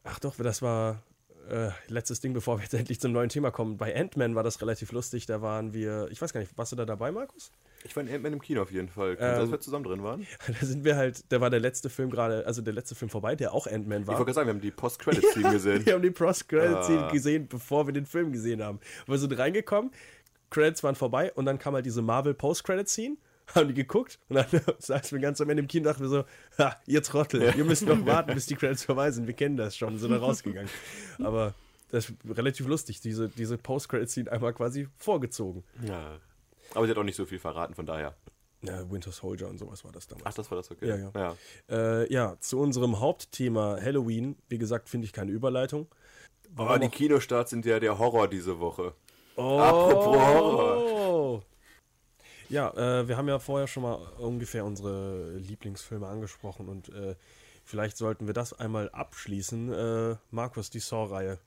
Ach doch, das war äh, letztes Ding, bevor wir jetzt endlich zum neuen Thema kommen. Bei Ant-Man war das relativ lustig. Da waren wir, ich weiß gar nicht, warst du da dabei, Markus? Ich war in Ant-Man im Kino auf jeden Fall. Kann Ähm, dass wir zusammen drin waren? Ich Da sind wir halt, da war der letzte Film gerade, also der letzte Film vorbei, der auch Ant-Man war. wollte gerade sagen, wir haben die Post-Credit-Scene gesehen. Wir haben die Post-Credit-Scene Ah. gesehen, bevor wir den Film gesehen haben. Wir sind reingekommen, Credits waren vorbei und dann kam halt diese Marvel Post-Credit-Scene haben die geguckt und dann saßen wir ganz am Ende im Kino dachten wir so, ha, ihr Trottel, ihr müsst noch warten, bis die Credits vorbei sind. Wir kennen das schon, sind da rausgegangen. Aber das ist relativ lustig, diese, diese Post-Credits-Scene einmal quasi vorgezogen. Ja. Aber sie hat auch nicht so viel verraten, von daher. Ja, Winter Soldier und sowas war das damals. Ach, das war das okay. Ja, ja. ja. Äh, ja, zu unserem Hauptthema Halloween. Wie gesagt, finde ich keine Überleitung. Oh, die Kinostarts sind ja der Horror diese Woche. Oh. Apropos Horror. Ja, äh, wir haben ja vorher schon mal ungefähr unsere Lieblingsfilme angesprochen und äh, vielleicht sollten wir das einmal abschließen. Äh, Markus, die Saw-Reihe.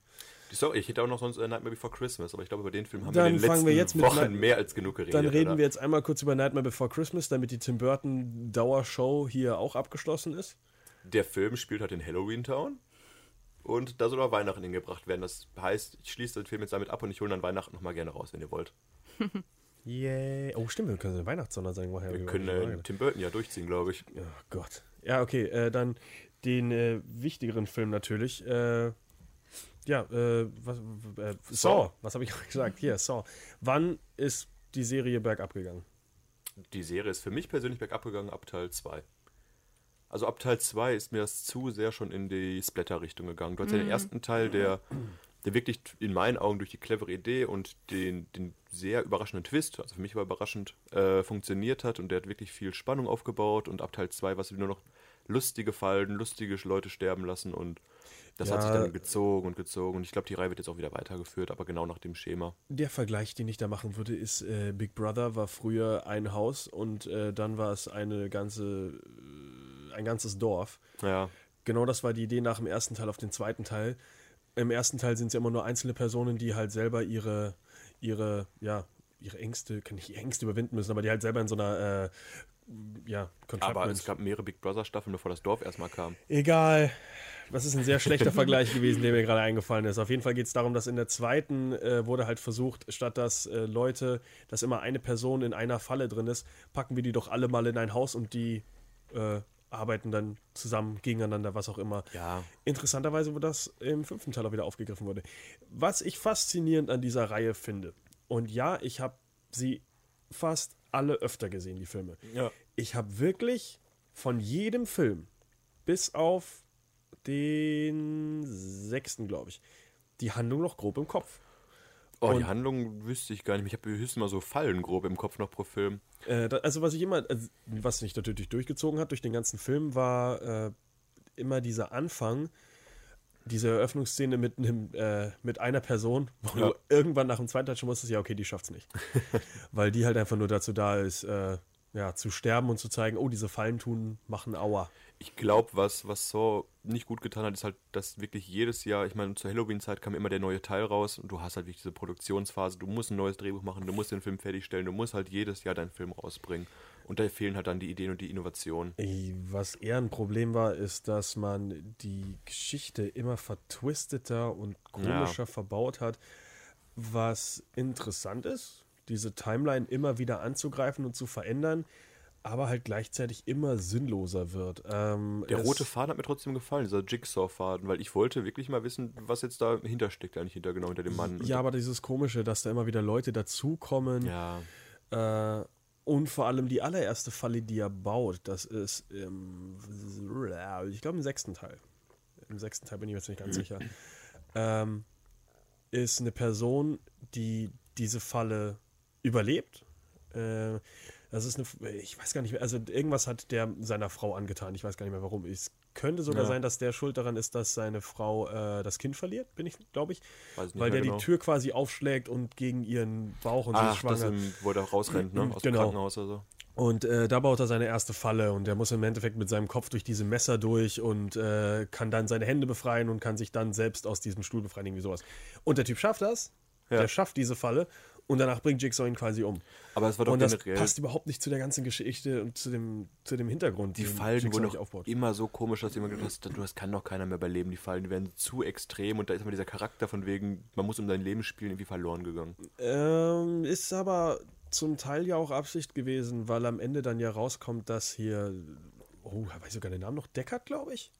Sorry, ich hätte auch noch sonst äh, Nightmare Before Christmas, aber ich glaube, über den Film haben Dann wir in den letzten wir jetzt mit Wochen Night- mehr als genug geredet. Dann reden oder? wir jetzt einmal kurz über Nightmare Before Christmas, damit die Tim Burton Dauershow hier auch abgeschlossen ist. Der Film spielt halt in Halloween Town und da soll auch Weihnachten hingebracht werden. Das heißt, ich schließe den Film jetzt damit ab und ich hole dann Weihnachten nochmal gerne raus, wenn ihr wollt. Yeah. Oh, stimmt, wir können eine Weihnachtssondersendung machen. Wir können äh, Tim Burton ja durchziehen, glaube ich. Oh Gott. Ja, okay, äh, dann den äh, wichtigeren Film natürlich. Äh, ja, äh, was, äh, Saw. Was habe ich gesagt? Hier, Saw. Wann ist die Serie bergab gegangen? Die Serie ist für mich persönlich bergab gegangen ab Teil 2. Also ab Teil 2 ist mir das zu sehr schon in die Splatter-Richtung gegangen. Du hast ja den ersten Teil, der, der wirklich in meinen Augen durch die clevere Idee und den, den sehr überraschenden Twist, also für mich war überraschend, äh, funktioniert hat und der hat wirklich viel Spannung aufgebaut und ab Teil 2 war es nur noch lustige Fallen, lustige Leute sterben lassen und das hat Ja. sich dann gezogen und gezogen und ich glaube, die Reihe wird jetzt auch wieder weitergeführt, aber genau nach dem Schema. Der Vergleich, den ich da machen würde, ist, äh, Big Brother war früher ein Haus und äh, dann war es eine ganze, äh, ein ganzes Dorf. Ja, Genau das war die Idee nach dem ersten Teil auf den zweiten Teil. Im ersten Teil sind es ja immer nur einzelne Personen, die halt selber ihre, ihre, ja, ihre Ängste, kann nicht Ängste überwinden müssen, aber die halt selber in so einer, äh, ja, aber es gab mehrere Big Brother Staffeln, bevor das Dorf erstmal kam. Egal. Das ist ein sehr schlechter Vergleich gewesen, der mir gerade eingefallen ist. Auf jeden Fall geht es darum, dass in der zweiten äh, wurde halt versucht, statt dass äh, Leute, dass immer eine Person in einer Falle drin ist, packen wir die doch alle mal in ein Haus und die äh, arbeiten dann zusammen gegeneinander, was auch immer. Ja. Interessanterweise, wo das im fünften Teil auch wieder aufgegriffen wurde. Was ich faszinierend an dieser Reihe finde, und ja, ich habe sie fast alle öfter gesehen, die Filme. Ja. Ich habe wirklich von jedem Film, bis auf den sechsten, glaube ich, die Handlung noch grob im Kopf. Oh, die Und- Handlung wüsste ich gar nicht. Ich habe höchstens mal so Fallen grob im Kopf noch pro Film. Äh, da, also was ich immer, also, was sich natürlich durchgezogen hat durch den ganzen Film, war äh, immer dieser Anfang, diese Eröffnungsszene mit einem, äh, mit einer Person, wo Ja. du irgendwann nach dem zweiten Teil schon wusstest, ja okay, die schafft's nicht, weil die halt einfach nur dazu da ist, äh, ja zu sterben und zu zeigen, oh diese Fallen tun, machen Aua. Ich glaube, was, was Saw nicht gut getan hat, ist halt, dass wirklich jedes Jahr, ich meine, zur Halloween-Zeit kam immer der neue Teil raus und du hast halt wirklich diese Produktionsphase, du musst ein neues Drehbuch machen, du musst den Film fertigstellen, du musst halt jedes Jahr deinen Film rausbringen. Und da fehlen halt dann die Ideen und die Innovationen. Was eher ein Problem war, ist, dass man die Geschichte immer vertwisteter und komischer verbaut hat, was interessant ist, diese Timeline immer wieder anzugreifen und zu verändern, aber halt gleichzeitig immer sinnloser wird. Ähm, Der rote Faden hat mir trotzdem gefallen, dieser Jigsaw-Faden, weil ich wollte wirklich mal wissen, was jetzt dahinter steckt, eigentlich hinter genau hinter dem Mann. Ja, aber dieses Komische, dass da immer wieder Leute dazukommen. ja. Äh, und vor allem die allererste Falle, die er baut, das ist im, ich glaube im sechsten Teil. Im sechsten Teil bin ich mir jetzt nicht ganz sicher. Ähm, ist eine Person, die diese Falle überlebt. Äh, das ist eine, ich weiß gar nicht mehr, also irgendwas hat der seiner Frau angetan. Ich weiß gar nicht mehr warum. Es könnte sogar Ja. sein, dass der schuld daran ist, dass seine Frau äh, das Kind verliert, bin ich, glaube ich. Weiß nicht Weil der genau. die Tür quasi aufschlägt und gegen ihren Bauch und Ach, das schwanger. im, wo er rausrennt, ne? Aus dem Genau. Krankenhaus oder so. Und äh, da baut er seine erste Falle und er muss im Endeffekt mit seinem Kopf durch diese Messer durch und äh, kann dann seine Hände befreien und kann sich dann selbst aus diesem Stuhl befreien, irgendwie sowas. Und der Typ schafft das, Ja. der schafft diese Falle und danach bringt Jigsaw ihn quasi um. Aber es war doch Und das generell. passt überhaupt nicht zu der ganzen Geschichte und zu dem, zu dem Hintergrund, Die Fallen wurden immer so komisch, dass jemand gedacht hat, du, das kann doch keiner mehr überleben. Die Fallen, die werden zu extrem und da ist immer dieser Charakter von wegen, man muss um sein Leben spielen, irgendwie verloren gegangen. Ähm, ist aber zum Teil ja auch Absicht gewesen, weil am Ende dann ja rauskommt, dass hier, oh, weiß ich sogar den Namen noch, Deckard, glaube ich.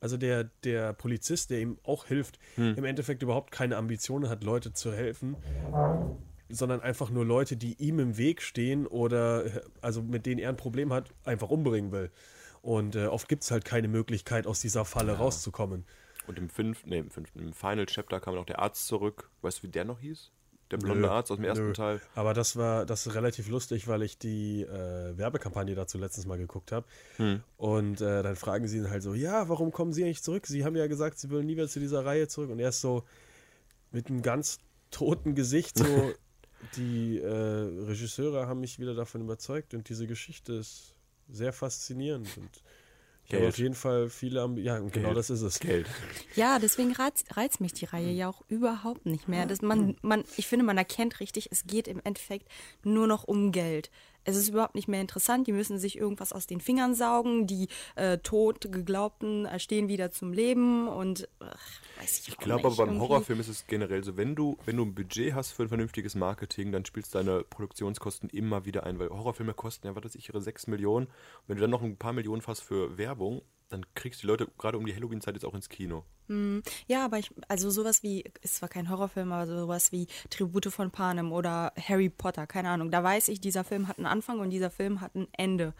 Also der, der Polizist, der ihm auch hilft, Hm. im Endeffekt überhaupt keine Ambitionen hat, Leute zu helfen. Sondern einfach nur Leute, die ihm im Weg stehen oder äh, also mit denen er ein Problem hat, einfach umbringen will. Und äh, oft gibt es halt keine Möglichkeit, aus dieser Falle rauszukommen. Und im fünften, nee, im fünften, im Final Chapter kam noch der Arzt zurück. Weißt du, wie der noch hieß? Der blonde Nö, Arzt aus dem ersten nö. Teil. Aber das war das ist relativ lustig, weil ich die äh, Werbekampagne dazu letztens mal geguckt habe. Hm. Und äh, dann fragen sie ihn halt so, ja, warum kommen Sie eigentlich zurück? Sie haben ja gesagt, Sie wollen nie wieder zu dieser Reihe zurück. Und er ist so mit einem ganz toten Gesicht so, die äh, Regisseure haben mich wieder davon überzeugt und diese Geschichte ist sehr faszinierend. Und ich habe Geld. auf jeden Fall viele, Ambi ja, und genau Geld. das ist es. Geld. Ja, deswegen reizt, reizt mich die Reihe ja auch überhaupt nicht mehr. Das man, man, ich finde, man erkennt richtig, es geht im Endeffekt nur noch um Geld. Es ist überhaupt nicht mehr interessant. Die müssen sich irgendwas aus den Fingern saugen. Die äh, tot geglaubten äh, stehen wieder zum Leben und ach, weiß ich, Ich glaube aber beim irgendwie. Horrorfilm ist es generell so, wenn du, wenn du ein Budget hast für ein vernünftiges Marketing, dann spielst du deine Produktionskosten immer wieder ein, weil Horrorfilme kosten ja, was weiß ich, ihre 6 Millionen. Und wenn du dann noch ein paar Millionen hast für Werbung, dann kriegst du die Leute gerade um die Halloween-Zeit jetzt auch ins Kino. Ja, aber ich, also sowas wie, ist zwar kein Horrorfilm, aber sowas wie Tribute von Panem oder Harry Potter, keine Ahnung. Da weiß ich, dieser Film hat einen Anfang und dieser Film hat ein Ende.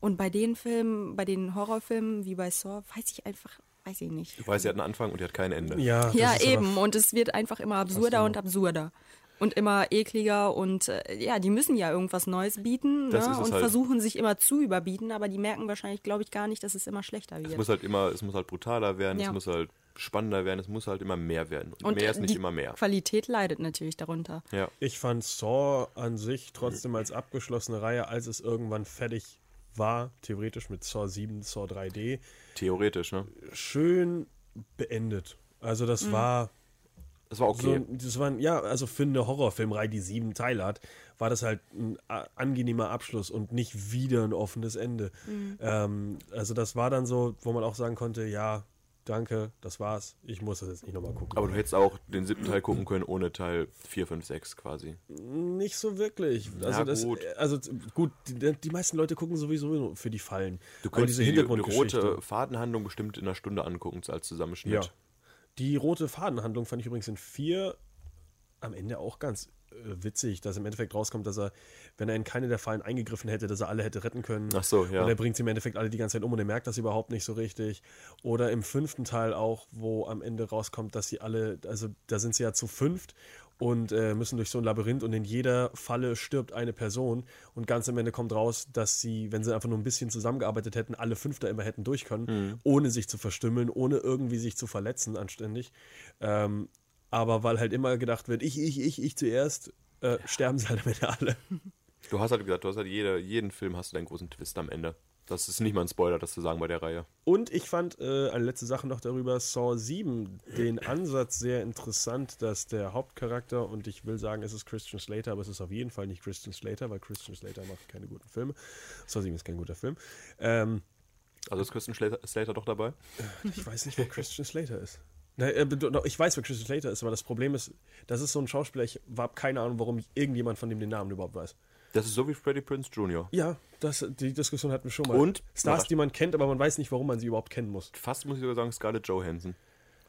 Und bei den Filmen, bei den Horrorfilmen wie bei Saw, weiß ich einfach, weiß ich nicht. Du weißt, er hat einen Anfang und er hat kein Ende. Ja, Ja, eben. Und es wird einfach immer absurder und absurder. Und immer ekliger und äh, ja, die müssen ja irgendwas Neues bieten ne? und halt. versuchen sich immer zu überbieten, aber die merken wahrscheinlich, glaube ich, gar nicht, dass es immer schlechter wird. Es muss halt immer, es muss halt brutaler werden, Ja. es muss halt spannender werden, es muss halt immer mehr werden. Und, und mehr ist nicht die immer mehr. Qualität leidet natürlich darunter. Ja. Ich fand Saw an sich trotzdem als abgeschlossene Reihe, als es irgendwann fertig war, theoretisch mit Saw 7, Saw 3D, Theoretisch, ne? schön beendet. Also das Mhm. war Es war okay. so, das waren, ja, also für eine Horrorfilmreihe, die sieben Teile hat, war das halt ein angenehmer Abschluss und nicht wieder ein offenes Ende. Mhm. Ähm, also das war dann so, wo man auch sagen konnte, ja, danke, das war's. Ich muss das jetzt nicht nochmal gucken. aber du hättest auch den siebten Teil gucken können ohne Teil 4, 5, 6 quasi. Nicht so wirklich. Also, Na das, gut. also gut, die, die meisten Leute gucken sowieso nur für die Fallen. Du Aber könntest diese die, die Hintergrundgeschichte. rote Fadenhandlung bestimmt in einer Stunde angucken als Zusammenschnitt. Ja. Die rote Fadenhandlung fand ich übrigens in vier am Ende auch ganz äh, witzig, dass im Endeffekt rauskommt, dass er, wenn er in keine der Fallen eingegriffen hätte, dass er alle hätte retten können. Ach so, ja. Und er bringt sie im Endeffekt alle die ganze Zeit um und er merkt das überhaupt nicht so richtig. Oder im fünften Teil auch, wo am Ende rauskommt, dass sie alle, also da sind sie ja zu fünft und äh, müssen durch so ein Labyrinth und in jeder Falle stirbt eine Person und ganz am Ende kommt raus, dass sie, wenn sie einfach nur ein bisschen zusammengearbeitet hätten, alle fünf da immer hätten durch können, Mhm. ohne sich zu verstümmeln, ohne irgendwie sich zu verletzen anständig. Ähm, aber weil halt immer gedacht wird, ich, ich, ich, ich zuerst, äh, sterben sie halt am Ende alle. Du hast halt gesagt, du hast halt jede, jeden Film hast du deinen großen Twist am Ende. Das ist nicht mal ein Spoiler, das zu sagen bei der Reihe. Und ich fand äh, eine letzte Sache noch darüber, Saw 7, den Ansatz sehr interessant, dass der Hauptcharakter, und ich will sagen, es ist Christian Slater, aber es ist auf jeden Fall nicht Christian Slater, weil Christian Slater macht keine guten Filme. Saw 7 ist kein guter Film. Ähm, Also ist Christian Slater, Slater doch dabei? ich weiß nicht, wer Christian Slater ist. Äh, ich weiß, wer Christian Slater ist, aber das Problem ist, das ist so ein Schauspieler, ich habe keine Ahnung, warum irgendjemand von dem den Namen überhaupt weiß. Das ist so wie Freddie Prince Jr. Ja, das, die Diskussion hatten wir schon mal. Und? Stars, die man kennt, aber man weiß nicht, warum man sie überhaupt kennen muss. Fast muss ich sogar sagen Scarlett Johansson.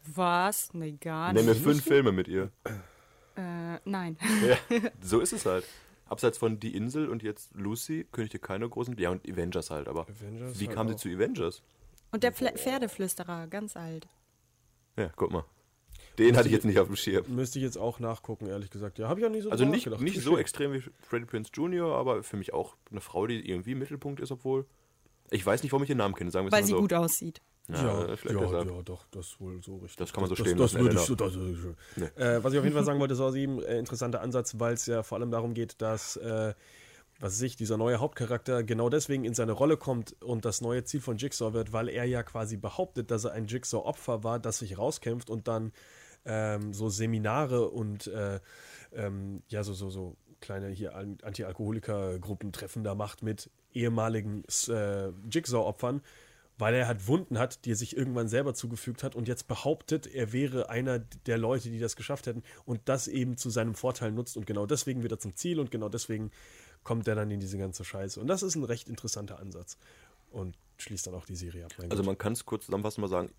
Was? Nee, gar Nenn nicht. mir fünf Filme mit ihr. Äh, nein. Ja, so ist es halt. Abseits von Die Insel und jetzt Lucy könnte ich dir keine großen. Ja, und Avengers halt, aber. Avengers wie halt kam sie auch. zu Avengers? Und der Pferdeflüsterer, ganz alt. Ja, guck mal. Den hatte ich jetzt nicht auf dem Schirm. Müsste ich jetzt auch nachgucken, ehrlich gesagt. Ja, habe ich auch nicht so Also nicht, nicht so extrem wie Freddie Prince Jr., aber für mich auch eine Frau, die irgendwie im Mittelpunkt ist, obwohl. Ich weiß nicht, warum ich den Namen kenne, sagen wir es Weil mal sie so. gut aussieht. Ja, Ja, vielleicht ja, ja, doch, das ist wohl so richtig. Das kann man so das, stehen Das, das lassen, würde ich so. Elena. Das, ist. Nee. äh, was ich auf jeden Fall sagen wollte, Saw 7, äh, interessanter Ansatz, weil es ja vor allem darum geht, dass, äh, was weiß ich, dieser neue Hauptcharakter genau deswegen in seine Rolle kommt und das neue Ziel von Jigsaw wird, weil er ja quasi behauptet, dass er ein Jigsaw-Opfer war, das sich rauskämpft und dann ähm, so Seminare und äh, ähm, ja, so, so, so kleine hier An- Anti-Alkoholiker-Gruppentreffen da macht mit ehemaligen äh, Jigsaw-Opfern, weil er halt Wunden hat, die er sich irgendwann selber zugefügt hat und jetzt behauptet, er wäre einer der Leute, die das geschafft hätten und das eben zu seinem Vorteil nutzt und genau deswegen wird er zum Ziel und genau deswegen kommt er dann in diese ganze Scheiße. Und das ist ein recht interessanter Ansatz und schließt dann auch die Serie ab. Also man kann es kurz zusammenfassend mal sagen,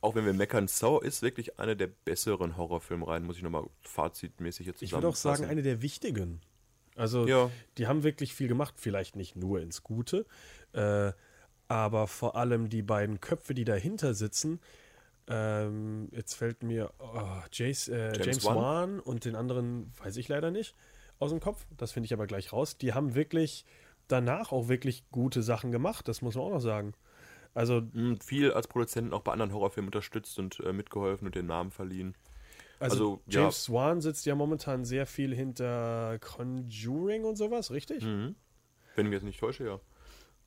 auch wenn wir meckern, Saw ist wirklich einer der besseren Horrorfilmreihen, muss ich nochmal fazitmäßig jetzt Ich würde auch sagen, zusammenfassen. eine der wichtigen. Also, Ja. die haben wirklich viel gemacht, vielleicht nicht nur ins Gute, äh, aber vor allem die beiden Köpfe, die dahinter sitzen. Ähm, jetzt fällt mir oh, Jace, äh, James, James. Wan? und den anderen weiß ich leider nicht aus dem Kopf. Das finde ich aber gleich raus. Die haben wirklich danach auch wirklich gute Sachen gemacht, das muss man auch noch sagen. Also, Hm, viel als Produzenten auch bei anderen Horrorfilmen unterstützt und äh, mitgeholfen und den Namen verliehen. also, Also, ja. James Wan sitzt ja momentan sehr viel hinter Conjuring und sowas, richtig? Mhm. Wenn ich mich jetzt nicht täusche, ja.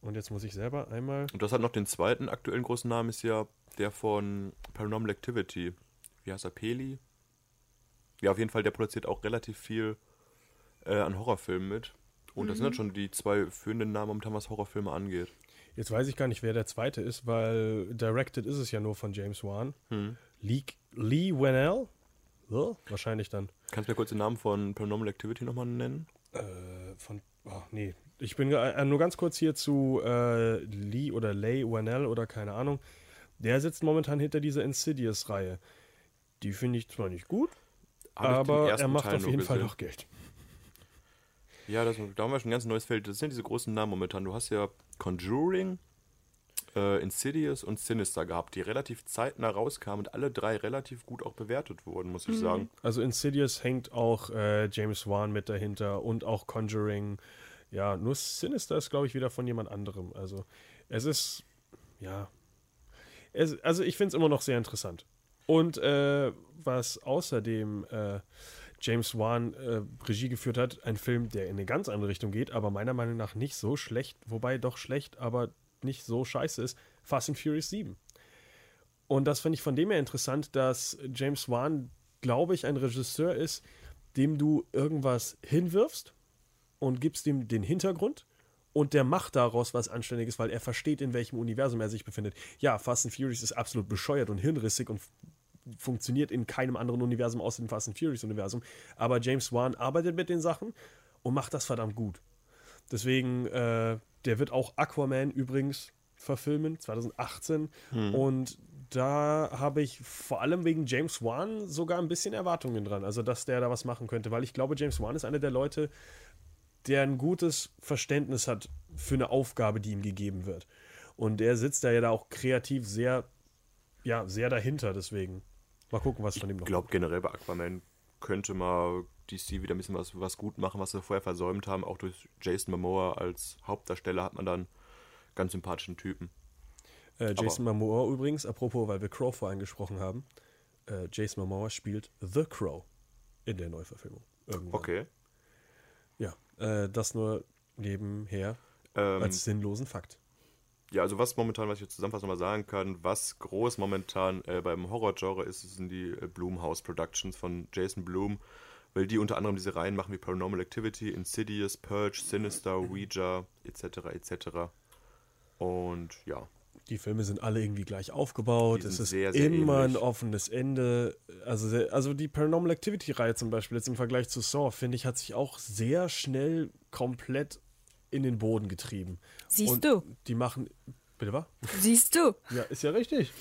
Und jetzt muss ich selber einmal. Und das hat noch den zweiten aktuellen großen Namen, ist ja der von Paranormal Activity. Wie heißt er? Peli? Ja, auf jeden Fall, der produziert auch relativ viel äh, an Horrorfilmen mit. Und das sind halt schon die zwei führenden Namen momentan, was Horrorfilme angeht. Jetzt weiß ich gar nicht, wer der zweite ist, weil directed ist es ja nur von James Wan. Hm. Lee, Lee Whannell? Ja, wahrscheinlich dann. Kannst du mir kurz den Namen von Paranormal Activity nochmal nennen? Äh, von. Oh, nee. Ich bin äh, nur ganz kurz hier zu äh, Lee oder Lay Whannell oder keine Ahnung. Der sitzt momentan hinter dieser Insidious-Reihe. Die finde ich zwar nicht gut, Hab aber er macht Teil auf jeden Fall gesehen. noch Geld. Ja, das, da haben wir schon ein ganz neues Feld. Das sind diese großen Namen momentan. Du hast ja Conjuring, äh, Insidious und Sinister gehabt, die relativ zeitnah rauskamen und alle drei relativ gut auch bewertet wurden, muss ich sagen. Also Insidious hängt auch äh, James Wan mit dahinter und auch Conjuring. Ja, nur Sinister ist, glaube ich, wieder von jemand anderem. Also es ist, ja, es, also ich finde es immer noch sehr interessant. Und äh, was außerdem äh, James Wan äh, Regie geführt hat, ein Film, der in eine ganz andere Richtung geht, aber meiner Meinung nach nicht so schlecht, wobei doch schlecht, aber nicht so scheiße ist, Fast and Furious 7. Und das finde ich von dem her interessant, dass James Wan, glaube ich, ein Regisseur ist, dem du irgendwas hinwirfst und gibst ihm den Hintergrund und der macht daraus was Anständiges, weil er versteht, in welchem Universum er sich befindet. Ja, Fast and Furious ist absolut bescheuert und hirnrissig und funktioniert in keinem anderen Universum außer dem Fast and Furious Universum. Aber James Wan arbeitet mit den Sachen und macht das verdammt gut. Deswegen, äh, der wird auch Aquaman übrigens verfilmen, 2018. Und da habe ich vor allem wegen James Wan sogar ein bisschen Erwartungen dran. Also, dass der da was machen könnte, weil ich glaube, James Wan ist einer der Leute, der ein gutes Verständnis hat für eine Aufgabe, die ihm gegeben wird. Und der sitzt da ja da auch kreativ sehr, ja, sehr dahinter, deswegen. Mal gucken, was von ihm noch Ich glaube generell bei Aquaman könnte mal DC wieder ein bisschen was, was gut machen, was sie vorher versäumt haben. Auch durch Jason Momoa als Hauptdarsteller hat man dann ganz sympathischen Typen. Äh, Jason Momoa übrigens, apropos, weil wir Crow vorhin gesprochen haben. Äh, Jason Momoa spielt The Crow in der Neuverfilmung. Irgendwann. Okay. Ja, äh, das nur nebenher Ähm, als sinnlosen Fakt. Ja, also was momentan, was ich jetzt zusammenfassend mal sagen kann, was groß momentan äh, beim Horror-Genre ist, sind die äh, Blumhouse Productions von Jason Blum, weil die unter anderem diese Reihen machen wie Paranormal Activity, Insidious, Purge, Sinister, Ouija, etc., etc. Und ja, Die Filme sind alle irgendwie gleich aufgebaut. Es ist sehr, sehr immer ein ähnlich. offenes Ende. Also, sehr- also die Paranormal Activity-Reihe zum Beispiel, jetzt im Vergleich zu Saw, finde ich, hat sich auch sehr schnell komplett in den Boden getrieben. Siehst Und du? Die machen. Bitte was? Siehst du? Ja, ist ja richtig.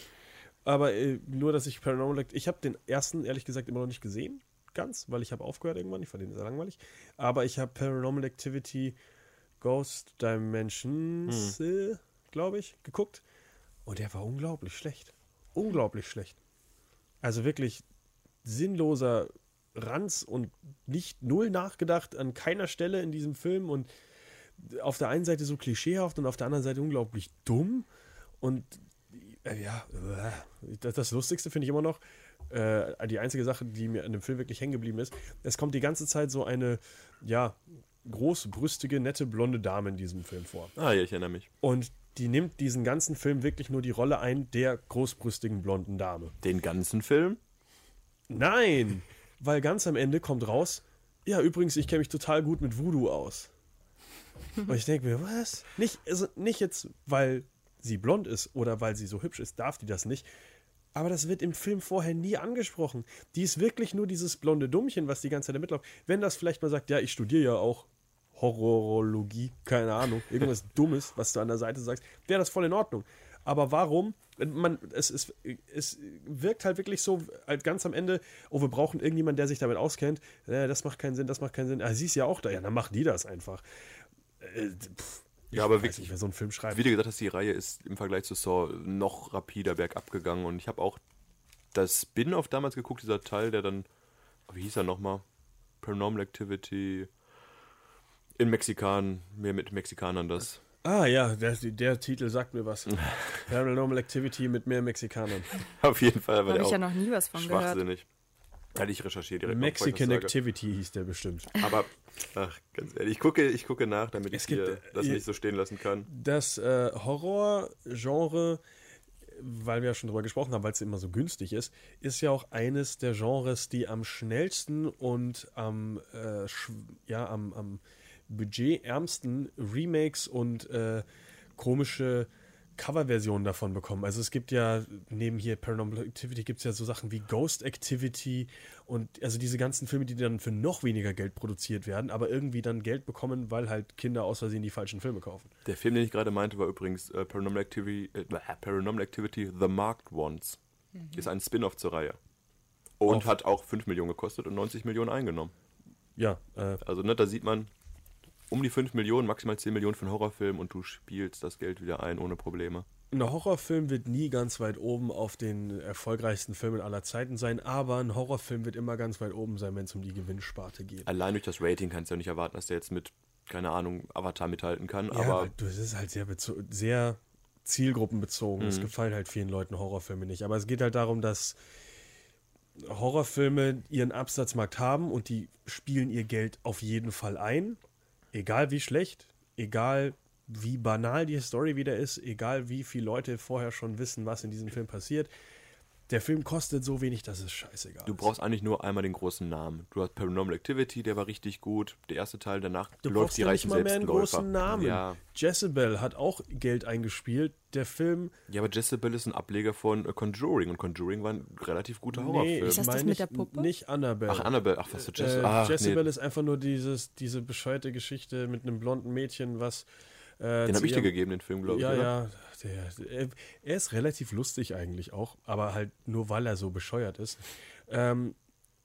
Aber äh, nur, dass ich Paranormal Act ich habe den ersten ehrlich gesagt immer noch nicht gesehen, ganz, weil ich habe aufgehört irgendwann, ich fand den sehr langweilig. Aber ich habe Paranormal Activity Ghost Dimensions, äh, glaube ich, geguckt und der war unglaublich schlecht. Unglaublich schlecht. Also wirklich sinnloser Ranz und nicht null nachgedacht an keiner Stelle in diesem Film und auf der einen Seite so klischeehaft und auf der anderen Seite unglaublich dumm und äh, ja, äh, das, das Lustigste finde ich immer noch, äh, die einzige Sache, die mir an dem Film wirklich hängen geblieben ist, es kommt die ganze Zeit so eine, ja, großbrüstige, nette, blonde Dame in diesem Film vor. ah ja, ich erinnere mich. Und die nimmt diesen ganzen Film wirklich nur die Rolle ein der großbrüstigen blonden Dame. Den ganzen Film? Nein! Weil ganz am Ende kommt raus, ja, übrigens, ich kenne mich total gut mit Voodoo aus. Und ich denke mir, was? Nicht, also nicht jetzt, weil sie blond ist oder weil sie so hübsch ist, darf die das nicht. Aber das wird im Film vorher nie angesprochen. Die ist wirklich nur dieses blonde Dummchen, was die ganze Zeit da mitläuft. Wenn das vielleicht mal sagt, ja, ich studiere ja auch Horrorologie, keine Ahnung, irgendwas Dummes, was du an der Seite sagst, wäre das voll in Ordnung. aber warum? Man, es, es, es wirkt halt wirklich so, halt ganz am Ende, oh, wir brauchen irgendjemanden, der sich damit auskennt. Äh, das macht keinen Sinn, das macht keinen Sinn. Ah, sie ist ja auch da, ja, dann machen die das einfach. Äh, pff, Ja, aber ich weiß wirklich, nicht, wer so einen Film schreibt. Wie du gesagt hast, die Reihe ist im Vergleich zu Saw noch rapider bergab gegangen und ich habe auch das Spin-off damals geguckt, dieser Teil, der dann, wie hieß er nochmal? Paranormal Activity in Mexikan, mehr mit Mexikanern das. Ah ja, der, der Titel sagt mir was. Paranormal Activity mit mehr Mexikanern. Auf jeden Fall, weil Habe der ich auch ja noch nie was von gehört. schwachsinnig. Hatte ich recherchiert direkt. Mexican das. Activity hieß der bestimmt. Aber, ach, ganz ehrlich, ich gucke, ich gucke nach, damit Es ich gibt, das äh, nicht so stehen lassen kann. Das äh, Horror-Genre, weil wir ja schon drüber gesprochen haben, weil es immer so günstig ist, ist ja auch eines der Genres, die am schnellsten und am, äh, ja, am, am budgetärmsten Remakes und äh, komische Coverversionen davon bekommen. Also es gibt ja, neben hier Paranormal Activity gibt es ja so Sachen wie Ghost Activity und also diese ganzen Filme, die dann für noch weniger Geld produziert werden, aber irgendwie dann Geld bekommen, weil halt Kinder aus Versehen die falschen Filme kaufen. Der Film, den ich gerade meinte, war übrigens äh, Paranormal, Activity, äh, Paranormal Activity The Marked Ones. Ist ein Spin-off zur Reihe. Und Auf- hat auch 5 Millionen gekostet und 90 Millionen eingenommen. Ja, äh, Also ne, da sieht man um die 5 Millionen, maximal 10 Millionen für einen Horrorfilm und du spielst das Geld wieder ein ohne Probleme. ein Horrorfilm wird nie ganz weit oben auf den erfolgreichsten Filmen aller Zeiten sein, aber ein Horrorfilm wird immer ganz weit oben sein, wenn es um die Gewinnsparte geht. Allein durch das Rating kannst du ja nicht erwarten, dass der jetzt mit, keine Ahnung, Avatar mithalten kann. Ja, aber du, das ist halt sehr, sehr zielgruppenbezogen. Es gefallen halt vielen Leuten Horrorfilme nicht. Aber es geht halt darum, dass Horrorfilme ihren Absatzmarkt haben und die spielen ihr Geld auf jeden Fall ein. Egal wie schlecht, egal wie banal die Story wieder ist, egal wie viele Leute vorher schon wissen, was in diesem Film passiert. Der Film kostet so wenig, dass es scheißegal du ist. brauchst eigentlich nur einmal den großen Namen. Du hast Paranormal Activity, der war richtig gut. Der erste Teil, danach Du läuft brauchst die ja nicht reichen mal mehr einen großen Namen. Ja. Jezebel hat auch Geld eingespielt. Der Film ja, aber Jezebel ist ein Ableger von äh, Conjuring und Conjuring war ein relativ guter Nee, Horrorfilm. Ist das das mit nicht, der Puppe? Nicht Annabelle. Ach, Annabelle, ach, was für Jezebel? Äh, ach, Jezebel nee. ist einfach nur dieses, diese bescheuerte Geschichte mit einem blonden Mädchen, was. Äh, Den habe ich dir gegeben, den Film, glaube ich. Ja, oder? ja. Der, er, er ist relativ lustig eigentlich auch, aber halt nur weil er so bescheuert ist. Ähm,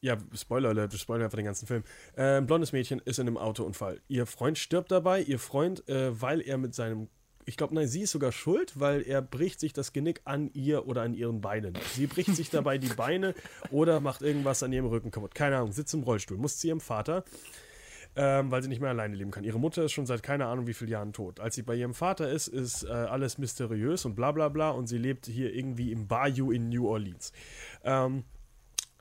ja, Spoiler Alert, wir spoilern einfach den ganzen Film. Äh, blondes Mädchen ist in einem Autounfall. Ihr Freund stirbt dabei, ihr Freund, äh, weil er mit seinem. Ich glaube, nein, sie ist sogar schuld, weil er bricht sich das Genick an ihr oder an ihren Beinen. Sie bricht sich dabei die Beine oder macht irgendwas an ihrem Rücken kaputt. Keine Ahnung, sitzt im Rollstuhl, muss zu ihrem Vater ähm, weil sie nicht mehr alleine leben kann. Ihre Mutter ist schon seit keine Ahnung wie vielen Jahren tot. Als sie bei ihrem Vater ist, ist äh, alles mysteriös und bla bla bla und sie lebt hier irgendwie im Bayou in New Orleans. Ähm,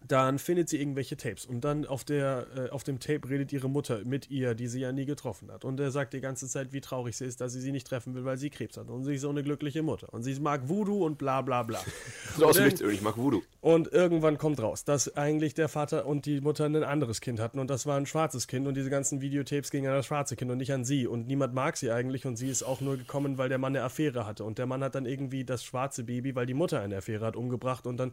dann findet sie irgendwelche Tapes und dann auf, der, äh, auf dem Tape redet ihre Mutter mit ihr, die sie ja nie getroffen hat. Und er sagt die ganze Zeit, wie traurig sie ist, dass sie sie nicht treffen will, weil sie Krebs hat. Und sie ist so eine glückliche Mutter. Und sie mag Voodoo und bla bla bla. So aus dem Nichts, ich mag Voodoo. und irgendwann kommt raus, dass eigentlich der Vater und die Mutter ein anderes Kind hatten und das war ein schwarzes Kind und diese ganzen Videotapes gingen an das schwarze Kind und nicht an sie und niemand mag sie eigentlich und sie ist auch nur gekommen, weil der Mann eine Affäre hatte und der Mann hat dann irgendwie das schwarze Baby, weil die Mutter eine Affäre hat, umgebracht und dann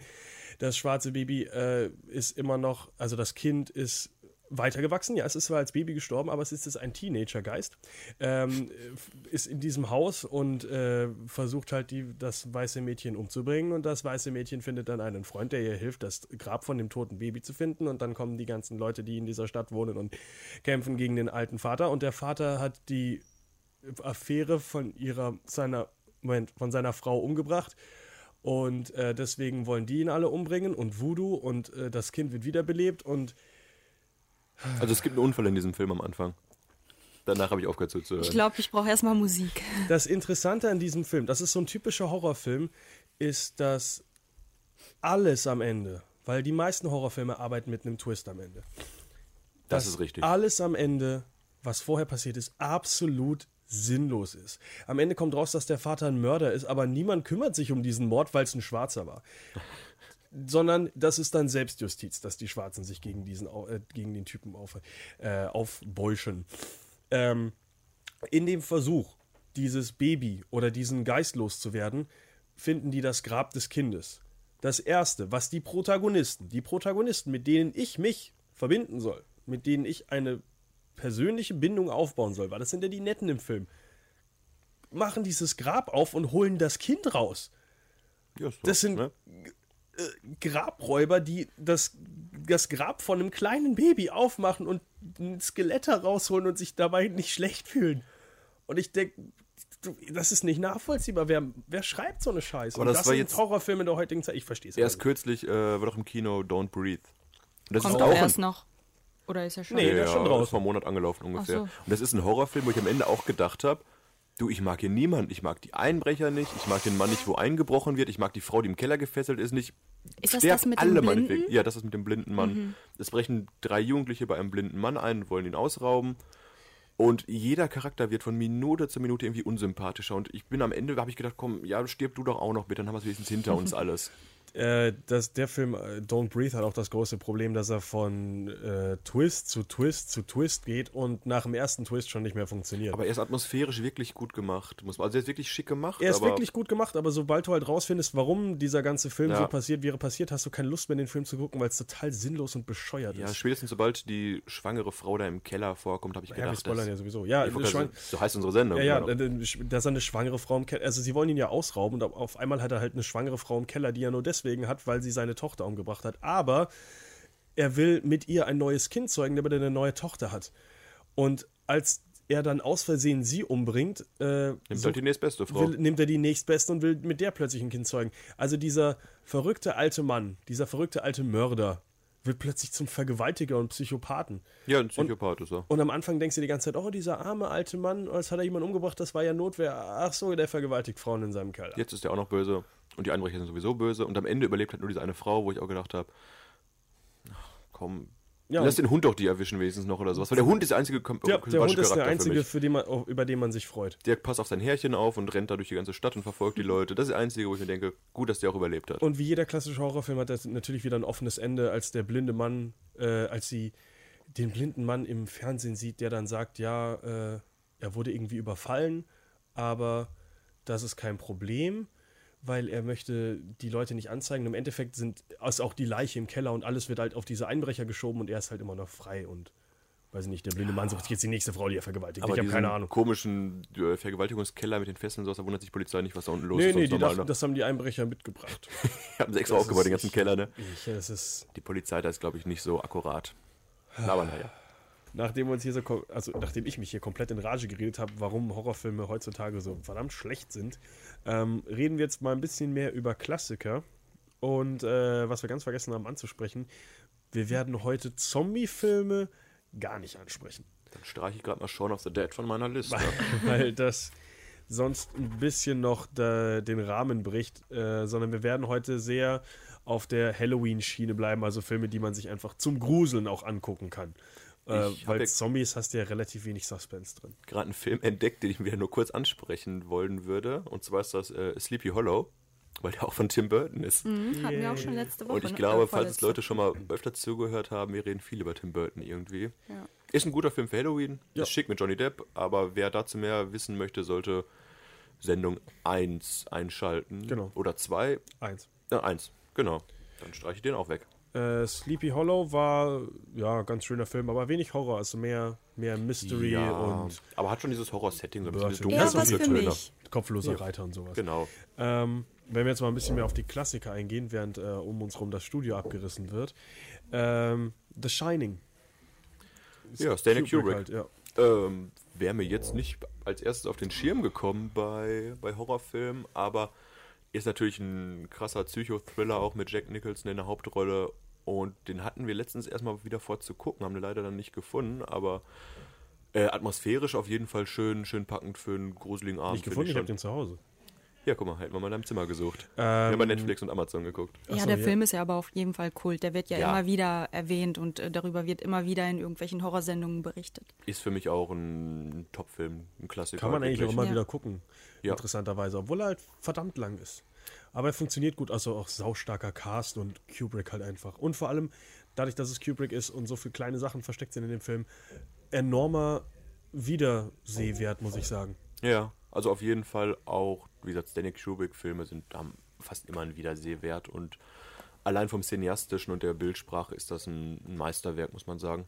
das schwarze Baby äh, ist immer noch, also das Kind ist weitergewachsen. Ja, es ist zwar als Baby gestorben, aber es ist jetzt ein Teenagergeist. Ähm, ist in diesem Haus und äh, versucht halt die, das weiße Mädchen umzubringen. Und das weiße Mädchen findet dann einen Freund, der ihr hilft, das Grab von dem toten Baby zu finden. Und dann kommen die ganzen Leute, die in dieser Stadt wohnen und kämpfen gegen den alten Vater. Und der Vater hat die Affäre von ihrer, seiner, Moment, von seiner Frau umgebracht. Und äh, deswegen wollen die ihn alle umbringen und Voodoo und äh, das Kind wird wiederbelebt und Also es gibt einen Unfall in diesem Film am Anfang. Danach habe ich aufgehört zuzuhören. Ich glaube, ich brauche erstmal Musik. Das Interessante an diesem Film, das ist so ein typischer Horrorfilm, ist, dass alles am Ende, weil die meisten Horrorfilme arbeiten mit einem Twist am Ende. das ist richtig. Alles am Ende, was vorher passiert ist, absolut sinnlos ist. Am Ende kommt raus, dass der Vater ein Mörder ist, aber niemand kümmert sich um diesen Mord, weil es ein Schwarzer war. Sondern das ist dann Selbstjustiz, dass die Schwarzen sich gegen diesen äh, gegen den Typen auf, äh, aufbäuschen. Ähm, in dem Versuch, dieses Baby oder diesen Geist loszuwerden, finden die das Grab des Kindes. Das erste, was die Protagonisten, die Protagonisten, mit denen ich mich verbinden soll, mit denen ich eine persönliche Bindung aufbauen soll, weil das sind ja die Netten im Film, machen dieses Grab auf und holen das Kind raus. Ja, so, Das sind ne? Grabräuber, die das, das Grab von einem kleinen Baby aufmachen und ein Skelett herausholen und sich dabei nicht schlecht fühlen. Und ich denke, das ist nicht nachvollziehbar. Wer, wer schreibt so eine Scheiße? Aber und das das war sind jetzt- Horrorfilme der heutigen Zeit. Ich verstehe es Erst nicht. kürzlich äh, war doch im Kino Don't Breathe. Das Kommt ist doch auch erst ein, noch. Oder ist er schon? Nee, ja, der ist schon draußen. ist vor einem Monat angelaufen ungefähr. so. Und das ist ein Horrorfilm, wo ich am Ende auch gedacht habe, du, ich mag hier niemanden. Ich mag die Einbrecher nicht, ich mag den Mann nicht, wo eingebrochen wird, ich mag die Frau, die im Keller gefesselt ist, nicht. Ist das das mit dem alle Blinden? meinetwegen. Ja, das ist mit dem blinden Mann. Es brechen drei Jugendliche bei einem blinden Mann ein, wollen ihn ausrauben. Und jeder Charakter wird von Minute zu Minute irgendwie unsympathischer. Und ich bin am Ende, habe ich gedacht, komm, ja, stirb du doch auch noch mit, dann haben wir es wenigstens hinter uns alles. Äh, das, der Film äh, Don't Breathe hat auch das große Problem, dass er von äh, Twist zu Twist zu Twist geht und nach dem ersten Twist schon nicht mehr funktioniert. Aber er ist atmosphärisch wirklich gut gemacht. Muss man, also er ist wirklich schick gemacht. er ist wirklich gut gemacht, aber sobald du halt rausfindest, warum dieser ganze Film Ja. so passiert, wie er passiert, hast du keine Lust mehr, den Film zu gucken, weil es total sinnlos und bescheuert Ja, ist. spätestens sobald die schwangere Frau da im Keller vorkommt, habe ich Ja, wir gedacht, spoilern ja sowieso. Ja, schwang gerade sagen, so heißt unsere Sendung. ja, ja, genau. dass er eine schwangere Frau im Keller, also sie wollen ihn ja ausrauben und auf einmal hat er halt eine schwangere Frau im Keller, die er nur deswegen hat, weil sie seine Tochter umgebracht hat. Aber er will mit ihr ein neues Kind zeugen, damit er eine neue Tochter hat. Und als er dann aus Versehen sie umbringt, äh, Nimmt sucht- halt die nächstbeste Frau. will, nimmt er die nächstbeste und will mit der plötzlich ein Kind zeugen. Also dieser verrückte alte Mann, dieser verrückte alte Mörder, wird plötzlich zum Vergewaltiger und Psychopathen. ja, ein Psychopath ist er. Und am Anfang denkst du die ganze Zeit, oh, dieser arme alte Mann, als hat er jemanden umgebracht, das war ja Notwehr. Ach so, der vergewaltigt Frauen in seinem Keller. Jetzt ist er auch noch böse. Und die Einbrecher sind sowieso böse. Und am Ende überlebt halt nur diese eine Frau, wo ich auch gedacht habe, komm, Ja, lass den Hund doch die erwischen wenestens noch oder sowas. Weil der Hund ist der einzige kom- Ja, der Hund ist der für einzige, mich. für den man, über den man sich freut. Der passt auf sein Härchen auf und rennt da durch die ganze Stadt und verfolgt die Leute. Das ist der einzige, wo ich mir denke, gut, dass der auch überlebt hat. Und wie jeder klassische Horrorfilm hat das natürlich wieder ein offenes Ende, als der blinde Mann, äh, als sie den blinden Mann im Fernsehen sieht, der dann sagt, ja, äh, er wurde irgendwie überfallen, aber das ist kein Problem, weil er möchte die Leute nicht anzeigen. Im Endeffekt sind ist auch die Leiche im Keller und alles wird halt auf diese Einbrecher geschoben und er ist halt immer noch frei und weiß ich nicht, der blinde Mann sucht jetzt die nächste Frau, die er vergewaltigt. Aber ich habe keine Ahnung. komischen äh, Vergewaltigungskeller mit den Fesseln und sowas, da wundert sich die Polizei nicht, was da unten los Nee, ist. nee, normal, dachten, ne? das haben die Einbrecher mitgebracht. haben sie extra Das aufgebaut, den ganzen Keller, ne? Ich, das ist Die Polizei da ist, glaube ich, nicht so akkurat. Aber naja. Nachdem wir uns hier so, also nachdem ich mich hier komplett in Rage geredet habe, warum Horrorfilme heutzutage so verdammt schlecht sind, ähm, reden wir jetzt mal ein bisschen mehr über Klassiker. Und äh, was wir ganz vergessen haben anzusprechen, wir werden heute Zombie-Filme gar nicht ansprechen, Dann streiche ich gerade mal Shaun of the Dead von meiner Liste. weil das sonst ein bisschen noch da, den Rahmen bricht, äh, sondern wir werden heute sehr auf der Halloween-Schiene bleiben, also Filme, die man sich einfach zum Gruseln auch angucken kann. Äh, weil ja- Zombies hast du ja relativ wenig Suspense drin. gerade einen Film entdeckt, den ich wieder nur kurz ansprechen wollen würde. Und zwar ist das äh, Sleepy Hollow, weil der auch von Tim Burton ist. Hm, hatten wir auch schon letzte Woche. Und ich ne? glaube, Äh, falls es. Leute schon mal öfter zugehört haben, wir reden viel über Tim Burton irgendwie. Ja. Ist ein guter Film für Halloween, Ja. ist schick mit Johnny Depp, aber wer dazu mehr wissen möchte, sollte Sendung 1 einschalten. Genau. Oder 2. Eins. Äh, 1, genau. Dann streiche ich den auch weg. Äh, Sleepy Hollow war ja ganz schöner Film, aber wenig Horror, also mehr, mehr Mystery und aber hat schon dieses Horror-Setting, so ein Ja, bisschen. Eher was für mich. kopfloser Reiter und sowas. Genau. Ähm, wenn wir jetzt mal ein bisschen mehr auf die Klassiker eingehen, während äh, um uns rum das Studio abgerissen wird. Ähm, The Shining. Ja, Stanley Kubrick. Halt, ja. Ähm, Wäre mir jetzt nicht als erstes auf den Schirm gekommen bei, bei Horrorfilmen, aber ist natürlich ein krasser Psychothriller auch mit Jack Nicholson in der Hauptrolle. Und den hatten wir letztens erstmal wieder vor zu gucken, haben wir leider dann nicht gefunden, aber äh, atmosphärisch auf jeden Fall schön, schön packend für einen gruseligen Abend. Nicht gefunden, ich habe schon. den zu Hause. Ja, guck mal, hätten wir mal in deinem Zimmer gesucht. Ähm, wir haben bei Netflix und Amazon geguckt. Ja, Achso, der ja. Film ist ja aber auf jeden Fall Kult. Der wird ja, Ja. immer wieder erwähnt und äh, darüber wird immer wieder in irgendwelchen Horrorsendungen berichtet. Ist für mich auch ein Top-Film, ein Klassiker. Kann man eigentlich auch immer Ja. wieder gucken. Ja. Interessanterweise, obwohl er halt verdammt lang ist. Aber er funktioniert gut, also auch saustarker Cast und Kubrick halt einfach. Und vor allem, dadurch, dass es Kubrick ist und so viele kleine Sachen versteckt sind in dem Film, enormer Wiedersehwert, muss ich sagen. Ja, also auf jeden Fall auch, wie gesagt, Stanley Kubrick-Filme sind haben fast immer einen Wiedersehwert und allein vom Cineastischen und der Bildsprache ist das ein, Meisterwerk, muss man sagen.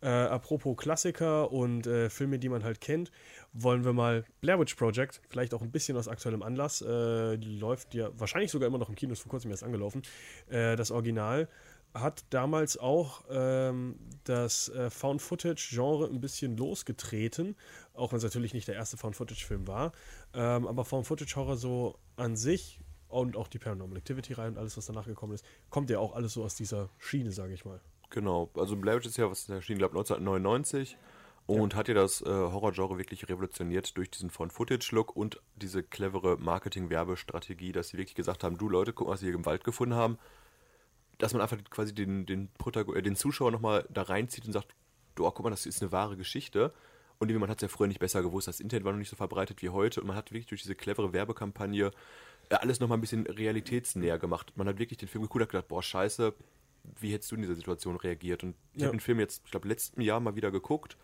Äh, apropos Klassiker und äh, Filme, die man halt kennt, wollen wir mal Blair Witch Project, vielleicht auch ein bisschen aus aktuellem Anlass, äh, läuft ja wahrscheinlich sogar immer noch im Kino, ist vor kurzem erst angelaufen, äh, das Original hat damals auch ähm, das äh, Found-Footage-Genre ein bisschen losgetreten, auch wenn es natürlich nicht der erste Found-Footage-Film war. Ähm, aber Found-Footage-Horror so an sich und auch die Paranormal Activity-Reihe und alles, was danach gekommen ist, kommt ja auch alles so aus dieser Schiene, sage ich mal. Genau, also Blair Witch ist ja, was erschienen, glaube 1999 und hat ja das äh, Horror-Genre wirklich revolutioniert durch diesen Found-Footage-Look und diese clevere Marketing-Werbestrategie, dass sie wirklich gesagt haben, du Leute, guck, was sie hier im Wald gefunden haben, dass man einfach quasi den, den, Protago äh, den Zuschauer nochmal da reinzieht und sagt, du, oh, guck mal, das ist eine wahre Geschichte. Und man hat es ja früher nicht besser gewusst, das Internet war noch nicht so verbreitet wie heute und man hat wirklich durch diese clevere Werbekampagne alles nochmal ein bisschen realitätsnäher gemacht. Man hat wirklich den Film geguckt und gedacht, boah, scheiße, wie hättest du in dieser Situation reagiert? Und ich ja. habe den Film jetzt, ich glaube, letzten Jahr mal wieder geguckt.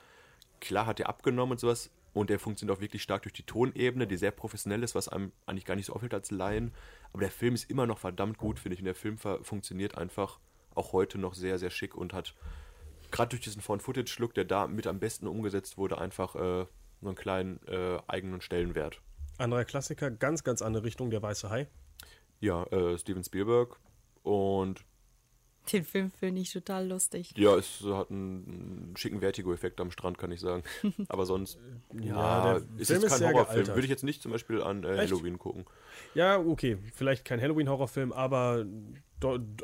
Klar hat er abgenommen und sowas, und der funktioniert auch wirklich stark durch die Tonebene, die sehr professionell ist, was einem eigentlich gar nicht so auffällt als Laien. Aber der Film ist immer noch verdammt gut, finde ich. Und der Film funktioniert einfach auch heute noch sehr, sehr schick und hat gerade durch diesen Found-Footage-Look, der da mit am besten umgesetzt wurde, einfach äh, so einen kleinen äh, eigenen Stellenwert. Anderer Klassiker, ganz, ganz andere Richtung, der Weiße Hai. Ja, äh, Steven Spielberg. Und den Film finde ich total lustig. Ja, es hat einen, schicken Vertigo-Effekt am Strand, kann ich sagen. Aber sonst, ja, ja ist Film jetzt kein ist Horrorfilm. Würde ich jetzt nicht zum Beispiel an äh, Halloween gucken. Ja, okay, vielleicht kein Halloween-Horrorfilm, aber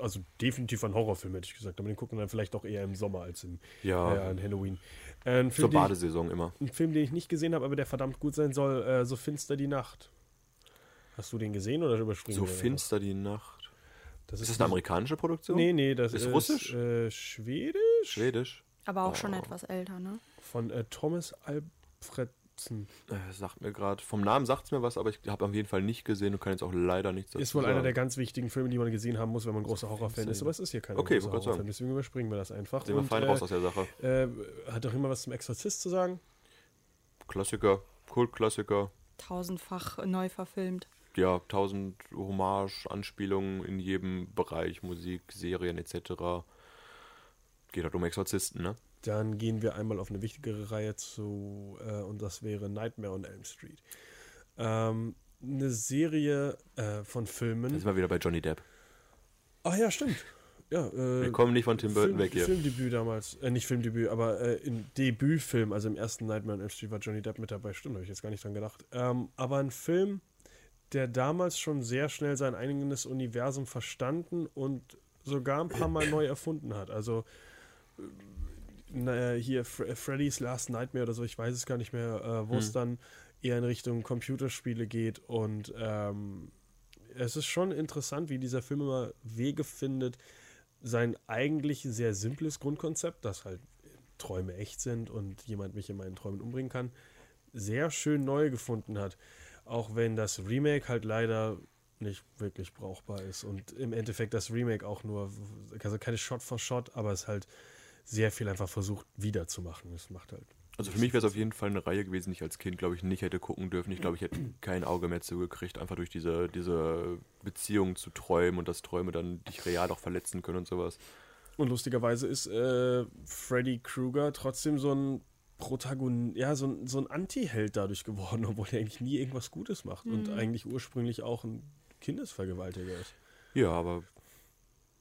also definitiv ein Horrorfilm, hätte ich gesagt. Aber den gucken wir dann vielleicht auch eher im Sommer als im, ja. äh, an Halloween. Äh, Film, Zur Badesaison ich, immer. Ein Film, den ich nicht gesehen habe, aber der verdammt gut sein soll, äh, So finster die Nacht. Hast du den gesehen oder überspringen So finster die Nacht. Das ist, ist das eine amerikanische Produktion? Nee, nee, das ist, ist russisch? Äh, schwedisch. Schwedisch. Aber auch oh. schon etwas älter, ne? Von äh, Thomas Alfredsen. Äh, sagt mir gerade, vom Namen sagt es mir was, aber ich habe auf jeden Fall nicht gesehen und kann jetzt auch leider nichts dazu Ist wohl sagen. einer der ganz wichtigen Filme, die man gesehen haben muss, wenn man großer Horrorfan ist. Aber es ist hier kein okay, großer Horrorfan, deswegen überspringen wir das einfach. Sehen wir fein raus äh, aus der Sache. Äh, hat doch immer was zum Exorzist zu sagen? Klassiker, Kultklassiker. Tausendfach neu verfilmt ja, tausend Hommage, Anspielungen in jedem Bereich, Musik, Serien etc. Geht halt um Exorzisten, ne? Dann gehen wir einmal auf eine wichtigere Reihe zu, äh, und das wäre Nightmare on Elm Street. Ähm, eine Serie äh, von Filmen. Jetzt wir wieder bei Johnny Depp. Ach ja, stimmt. Ja, äh, wir kommen nicht von Tim Burton Film, weg hier. Filmdebüt damals, äh, nicht Filmdebüt, aber äh, im Debütfilm, also im ersten Nightmare on Elm Street war Johnny Depp mit dabei. Stimmt, habe ich jetzt gar nicht dran gedacht. Ähm, aber ein Film, der damals schon sehr schnell sein eigenes Universum verstanden und sogar ein paar Mal neu erfunden hat. Also naja, hier Freddy's Last Nightmare oder so, ich weiß es gar nicht mehr, äh, wo hm. es dann eher in Richtung Computerspiele geht und ähm, es ist schon interessant, wie dieser Film immer Wege findet, sein eigentlich sehr simples Grundkonzept, dass halt Träume echt sind und jemand mich in meinen Träumen umbringen kann, sehr schön neu gefunden hat. Auch wenn das Remake halt leider nicht wirklich brauchbar ist und im Endeffekt das Remake auch nur, also keine Shot for Shot, aber es halt sehr viel einfach versucht wiederzumachen. Es macht halt. Also für mich wäre es auf jeden Fall eine Reihe gewesen, die ich als Kind, glaube ich, nicht hätte gucken dürfen. Ich glaube, ich hätte kein Auge mehr zugekriegt, einfach durch diese, diese Beziehung zu Träumen und dass Träume dann dich real auch verletzen können und sowas. Und lustigerweise ist äh, Freddy Krueger trotzdem so ein Protagon, ja, so, ein, so ein Anti-Held dadurch geworden, obwohl er eigentlich nie irgendwas Gutes macht mhm. und eigentlich ursprünglich auch ein Kindesvergewaltiger ist. Ja, aber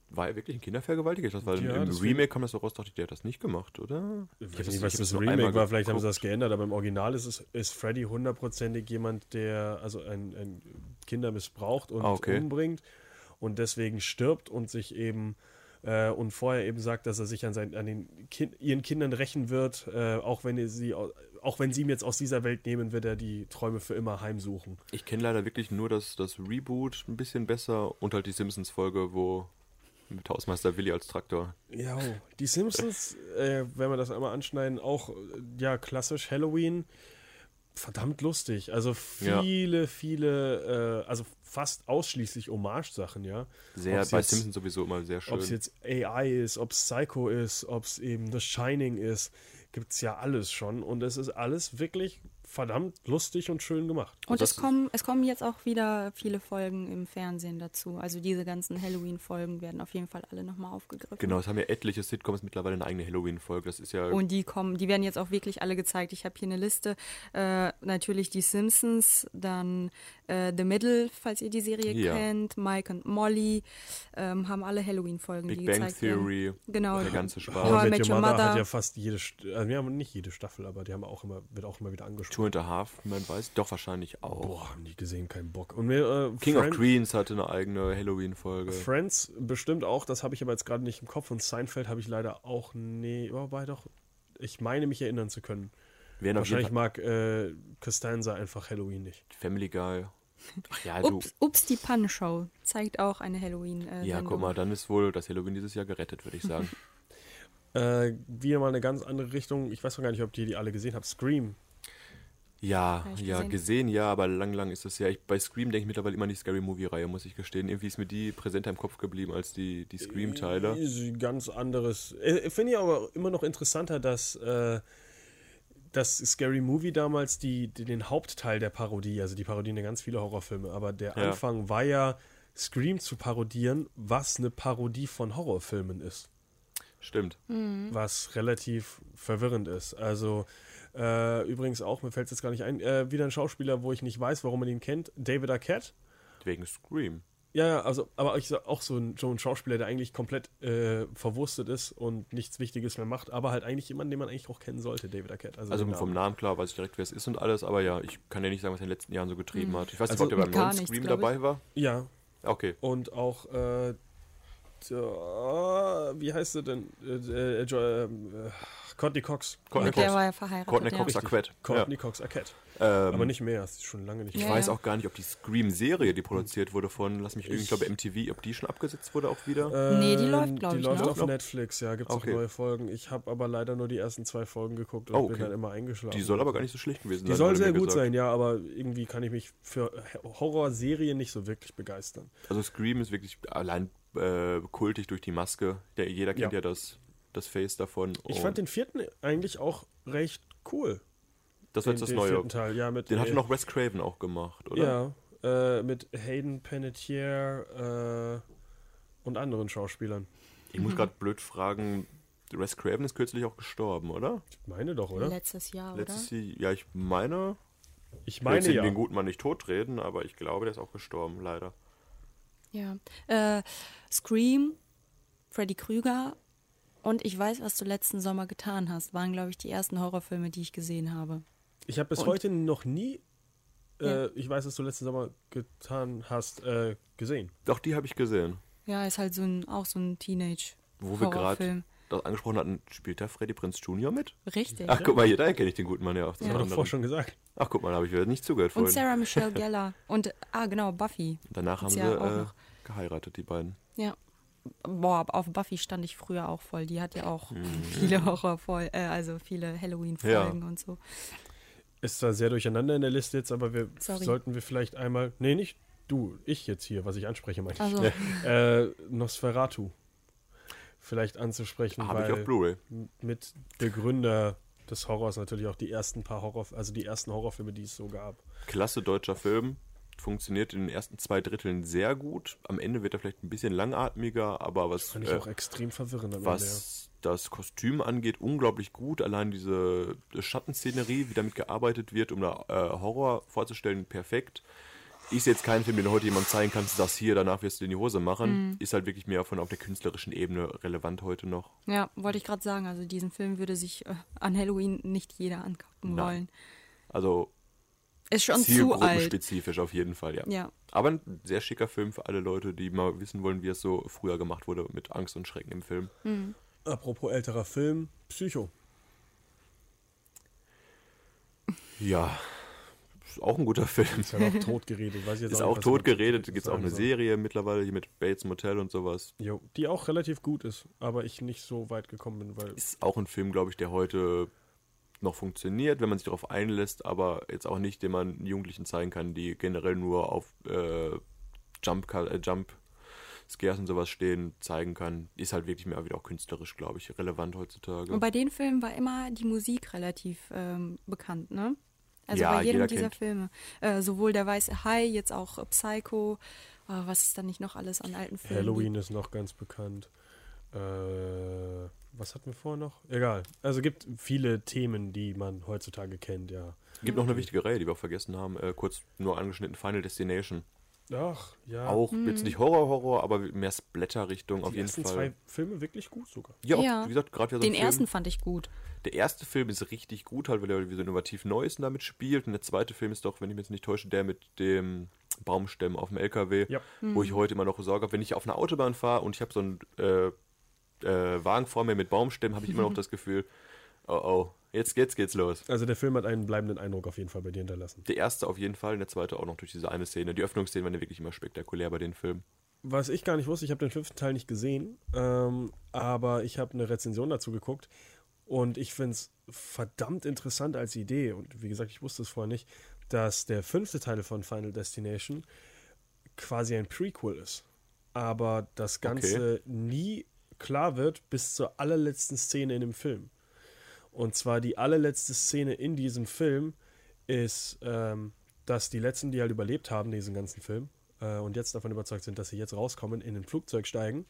war er wirklich ein Kindervergewaltiger? Das war ja, im Remake kam das so raus, dachte ich, der hat das nicht gemacht, oder? Ich weiß nicht, was das, das Remake war, vielleicht geguckt. haben sie das geändert, aber im Original ist, es, ist Freddy hundertprozentig jemand, der also ein, ein Kinder missbraucht und ah, okay. umbringt und deswegen stirbt und sich eben äh, und vorher eben sagt, dass er sich an, seinen, an den kind, ihren Kindern rächen wird, äh, auch wenn sie auch wenn sie ihn jetzt aus dieser Welt nehmen, wird er die Träume für immer heimsuchen. Ich kenne leider wirklich nur das, das Reboot ein bisschen besser und halt die Simpsons-Folge, wo mit Hausmeister Willi als Traktor. Ja, die Simpsons, äh, wenn wir das einmal anschneiden, auch ja klassisch Halloween verdammt lustig. Also viele, ja. viele, äh, also fast ausschließlich Hommage-Sachen, ja. Sehr, ob's bei jetzt, Simpsons sowieso immer sehr schön. Ob es jetzt AI ist, ob es Psycho ist, ob es eben The Shining ist, gibt es ja alles schon. Und es ist alles wirklich verdammt lustig und schön gemacht. Und das es kommen, es kommen jetzt auch wieder viele Folgen im Fernsehen dazu. Also diese ganzen Halloween-Folgen werden auf jeden Fall alle nochmal aufgegriffen. Genau, es haben ja etliche Sitcoms mittlerweile eine eigene Halloween-Folge. Das ist ja. Und die kommen, die werden jetzt auch wirklich alle gezeigt. Ich habe hier eine Liste. Äh, natürlich die Simpsons, dann äh, The Middle, falls ihr die Serie Ja. kennt, Mike und Molly, ähm, haben alle Halloween-Folgen, die Bang gezeigt Theory, werden. Genau. der ganze Spaß. How I Met Your Mother Mother. hat ja fast jede, also wir haben nicht jede Staffel, aber die haben auch immer, wird auch immer wieder Two and a Half, man weiß. Doch, wahrscheinlich auch. Boah, haben die gesehen, kein Bock. Und mir, äh, King Friend- of Queens hatte eine eigene Halloween-Folge. Friends bestimmt auch, das habe ich aber jetzt gerade nicht im Kopf. Und Seinfeld habe ich leider auch, nee, wobei doch, ich meine mich erinnern zu können. Jeden Wahrscheinlich mag äh, Costanza einfach Halloween nicht. Family Guy. Ach ja, du. Ups, Ups, die Pannenshow zeigt auch eine Halloween-Sendung. Ja, guck mal, dann ist wohl das Halloween dieses Jahr gerettet, würde ich sagen. Äh, wieder mal eine ganz andere Richtung. Ich weiß noch gar nicht, ob ihr die alle gesehen habt. Scream. Ja, ja, gesehen. gesehen. ja, aber lang, lang ist das ja. Ich, bei Scream denke ich mittlerweile immer an die Scary Movie-Reihe, muss ich gestehen. Irgendwie ist mir die präsenter im Kopf geblieben als die, die Scream-Teile. Ganz anderes. Äh, Finde ich aber immer noch interessanter, dass äh, das Scary Movie damals die, die, den Hauptteil der Parodie, also die parodien ja ganz viele Horrorfilme, aber der Ja. Anfang war ja Scream zu parodieren, was eine Parodie von Horrorfilmen ist. Stimmt. was relativ verwirrend ist. Also äh, übrigens auch, mir fällt es jetzt gar nicht ein, äh, wieder ein Schauspieler, wo ich nicht weiß, warum man ihn kennt, David Arquette. Wegen Scream. Ja, ja, also, aber ich sag auch so ein, so ein Schauspieler, der eigentlich komplett äh, verwurstet ist und nichts Wichtiges mehr macht, aber halt eigentlich jemanden, den man eigentlich auch kennen sollte, David Arquette. Also, Also vom Namen. Klar weiß ich direkt, wer es ist und alles, aber ja, ich kann ja nicht sagen, was er in den letzten Jahren so getrieben hat. Ich weiß nicht, Also ob der beim neuen nichts, Scream dabei war. Ja, Okay. und auch, äh, der, wie heißt er denn? Äh, äh, Jo- äh, Courtney Cox. Courtney Mit der Cox. war er verheiratet. Courtney ja. Cox. Arquette. Courtney Cox Arquette. Ähm, Aber nicht mehr, das ist schon lange nicht Ich Ja, mehr. weiß ja. auch gar nicht, ob die Scream-Serie, die produziert wurde von, lass mich lügen, ich Ich- glaube MTV, ob die schon abgesetzt wurde auch wieder. Nee, die läuft, glaub Die ich, läuft ne? auf Netflix, ja, gibt es Okay. auch neue Folgen. Ich habe aber leider nur die ersten zwei Folgen geguckt und Oh, bin okay. dann immer eingeschlafen. die soll aber gar nicht so schlecht gewesen Die sein. soll wurde sehr gut gesagt. sein, ja, aber irgendwie kann ich mich für Horrorserien nicht so wirklich begeistern. Also Scream ist wirklich allein äh, kultig durch die Maske. Der, jeder kennt ja, Ja. das, das Face davon. Ich fand den vierten eigentlich auch recht cool. das war Den, jetzt das den Neue. Teil, ja, mit Den hatte äh, noch Wes Craven auch gemacht, oder? Ja, äh, mit Hayden Panettiere äh, und anderen Schauspielern. Ich muss gerade blöd fragen, Wes Craven ist kürzlich auch gestorben, oder? Ich meine doch, oder? Letztes Jahr, Letztes oder? Jahr, ja, ich meine, Ich ich meine meine ja. den guten Mann nicht totreden, aber ich glaube, der ist auch gestorben, leider. Ja. Äh, Scream, Freddy Krüger und ich weiß, was du letzten Sommer getan hast, waren, glaube ich, die ersten Horrorfilme, die ich gesehen habe. Ich habe bis Und- heute noch nie, äh, Ja. ich weiß, dass du letzten Sommer getan hast, äh, gesehen. Doch, die habe ich gesehen. Ja, ist halt so ein, auch so ein Teenage Wo wir gerade Horrorfilm. das angesprochen hatten, spielt da Freddy Prinz Jr. mit? Richtig. Ach, guck mal, hier, daher kenne ich den guten Mann ja auch. Das haben wir vorher schon gesagt. Ach, guck mal, da habe ich wieder nicht zugehört und vorhin. Sarah Michelle Gellar. Und, ah, genau, Buffy. Danach haben sie ja auch äh, noch. geheiratet, die beiden. Ja. Boah, auf Buffy stand ich früher auch voll. Die hat ja auch Mhm. viele Horror äh, also viele Halloween-Folgen Ja. und so. Ist zwar sehr durcheinander in der Liste jetzt, aber wir Sorry. sollten wir vielleicht einmal. Nee, nicht du, ich jetzt hier, was ich anspreche, meine ich. Also, Äh, Nosferatu. Vielleicht anzusprechen, Habe ich weil auf Blu-ray. mit Begründer des Horrors natürlich auch die ersten paar Horror, also die ersten Horrorfilme, die es so gab. Klasse deutscher Film. Funktioniert in den ersten zwei Dritteln sehr gut. Am Ende wird er vielleicht ein bisschen langatmiger, aber was, Fand ich äh, auch extrem verwirrend am Ende. was das Kostüm angeht, unglaublich gut. Allein diese Schattenszenerie, wie damit gearbeitet wird, um da äh, Horror vorzustellen, perfekt. Ist jetzt kein Film, den du heute jemand zeigen kannst, das hier, danach wirst du in die Hose machen. Ist halt wirklich mehr von auf der künstlerischen Ebene relevant heute noch. ja, wollte ich gerade sagen. Also, diesen Film würde sich äh, an Halloween nicht jeder angucken Nein. wollen. Also Ist schon zu alt. zielgruppenspezifisch auf jeden Fall, ja. Ja. Aber ein sehr schicker Film für alle Leute, die mal wissen wollen, wie es so früher gemacht wurde mit Angst und Schrecken im Film. Apropos älterer Film, Psycho. Ja, ist auch ein guter Film. Ist ja noch tot geredet. Weiß ich jetzt Ist auch auch tot geredet. Gibt es auch eine soll. Serie mittlerweile hier mit Bates Motel und sowas. Jo, die auch relativ gut ist, aber ich nicht so weit gekommen bin, weil Ist auch ein Film, glaube ich, der heute noch funktioniert, wenn man sich darauf einlässt, aber jetzt auch nicht, den man Jugendlichen zeigen kann, die generell nur auf äh, Jump, äh, Jump Scares und sowas stehen, zeigen kann. Ist halt wirklich mehr wieder auch künstlerisch, glaube ich, relevant heutzutage. Und bei den Filmen war immer die Musik relativ ähm, bekannt, ne? Also Ja, bei jedem jeder dieser kennt. Filme. Äh, sowohl der weiße Hai, jetzt auch Psycho. Oh, was ist da nicht noch alles an alten Filmen? Halloween ist noch ganz bekannt. Äh, was hatten wir vorher noch? Egal. Also gibt viele Themen, die man heutzutage kennt, ja. Gibt noch eine wichtige Reihe, die wir auch vergessen haben. Äh, kurz nur angeschnitten: Final Destination. Ach, ja. Auch jetzt nicht Horror, Horror, aber mehr Splatter-Richtung auf die jeden ersten Fall. zwei Filme wirklich gut sogar. Ja, auch, Ja. wie gesagt, gerade wieder so Den ein Film. ersten fand ich gut. Der erste Film ist richtig gut, halt, weil er wie so innovativ Neues damit spielt. Und der zweite Film ist doch, wenn ich mich jetzt nicht täusche, der mit dem Baumstämmen auf dem LKW, Ja. wo ich heute immer noch Sorge habe. Wenn ich auf einer Autobahn fahre und ich habe so einen äh, äh, Wagen vor mir mit Baumstämmen, habe ich immer noch das Gefühl, oh oh, jetzt, jetzt geht's los. Also der Film hat einen bleibenden Eindruck auf jeden Fall bei dir hinterlassen. Der erste auf jeden Fall und der zweite auch noch durch diese eine Szene. Die Öffnungsszenen waren ja wirklich immer spektakulär bei den Filmen. Was ich gar nicht wusste, ich habe den fünften Teil nicht gesehen, ähm, aber ich habe eine Rezension dazu geguckt und ich finde es verdammt interessant als Idee und wie gesagt, ich wusste es vorher nicht, dass der fünfte Teil von Final Destination quasi ein Prequel ist. Aber das Ganze nie klar wird bis zur allerletzten Szene in dem Film. Und zwar die allerletzte Szene in diesem Film ist, ähm, dass die letzten, die halt überlebt haben, diesen ganzen Film, äh, und jetzt davon überzeugt sind, dass sie jetzt rauskommen, in ein Flugzeug steigen.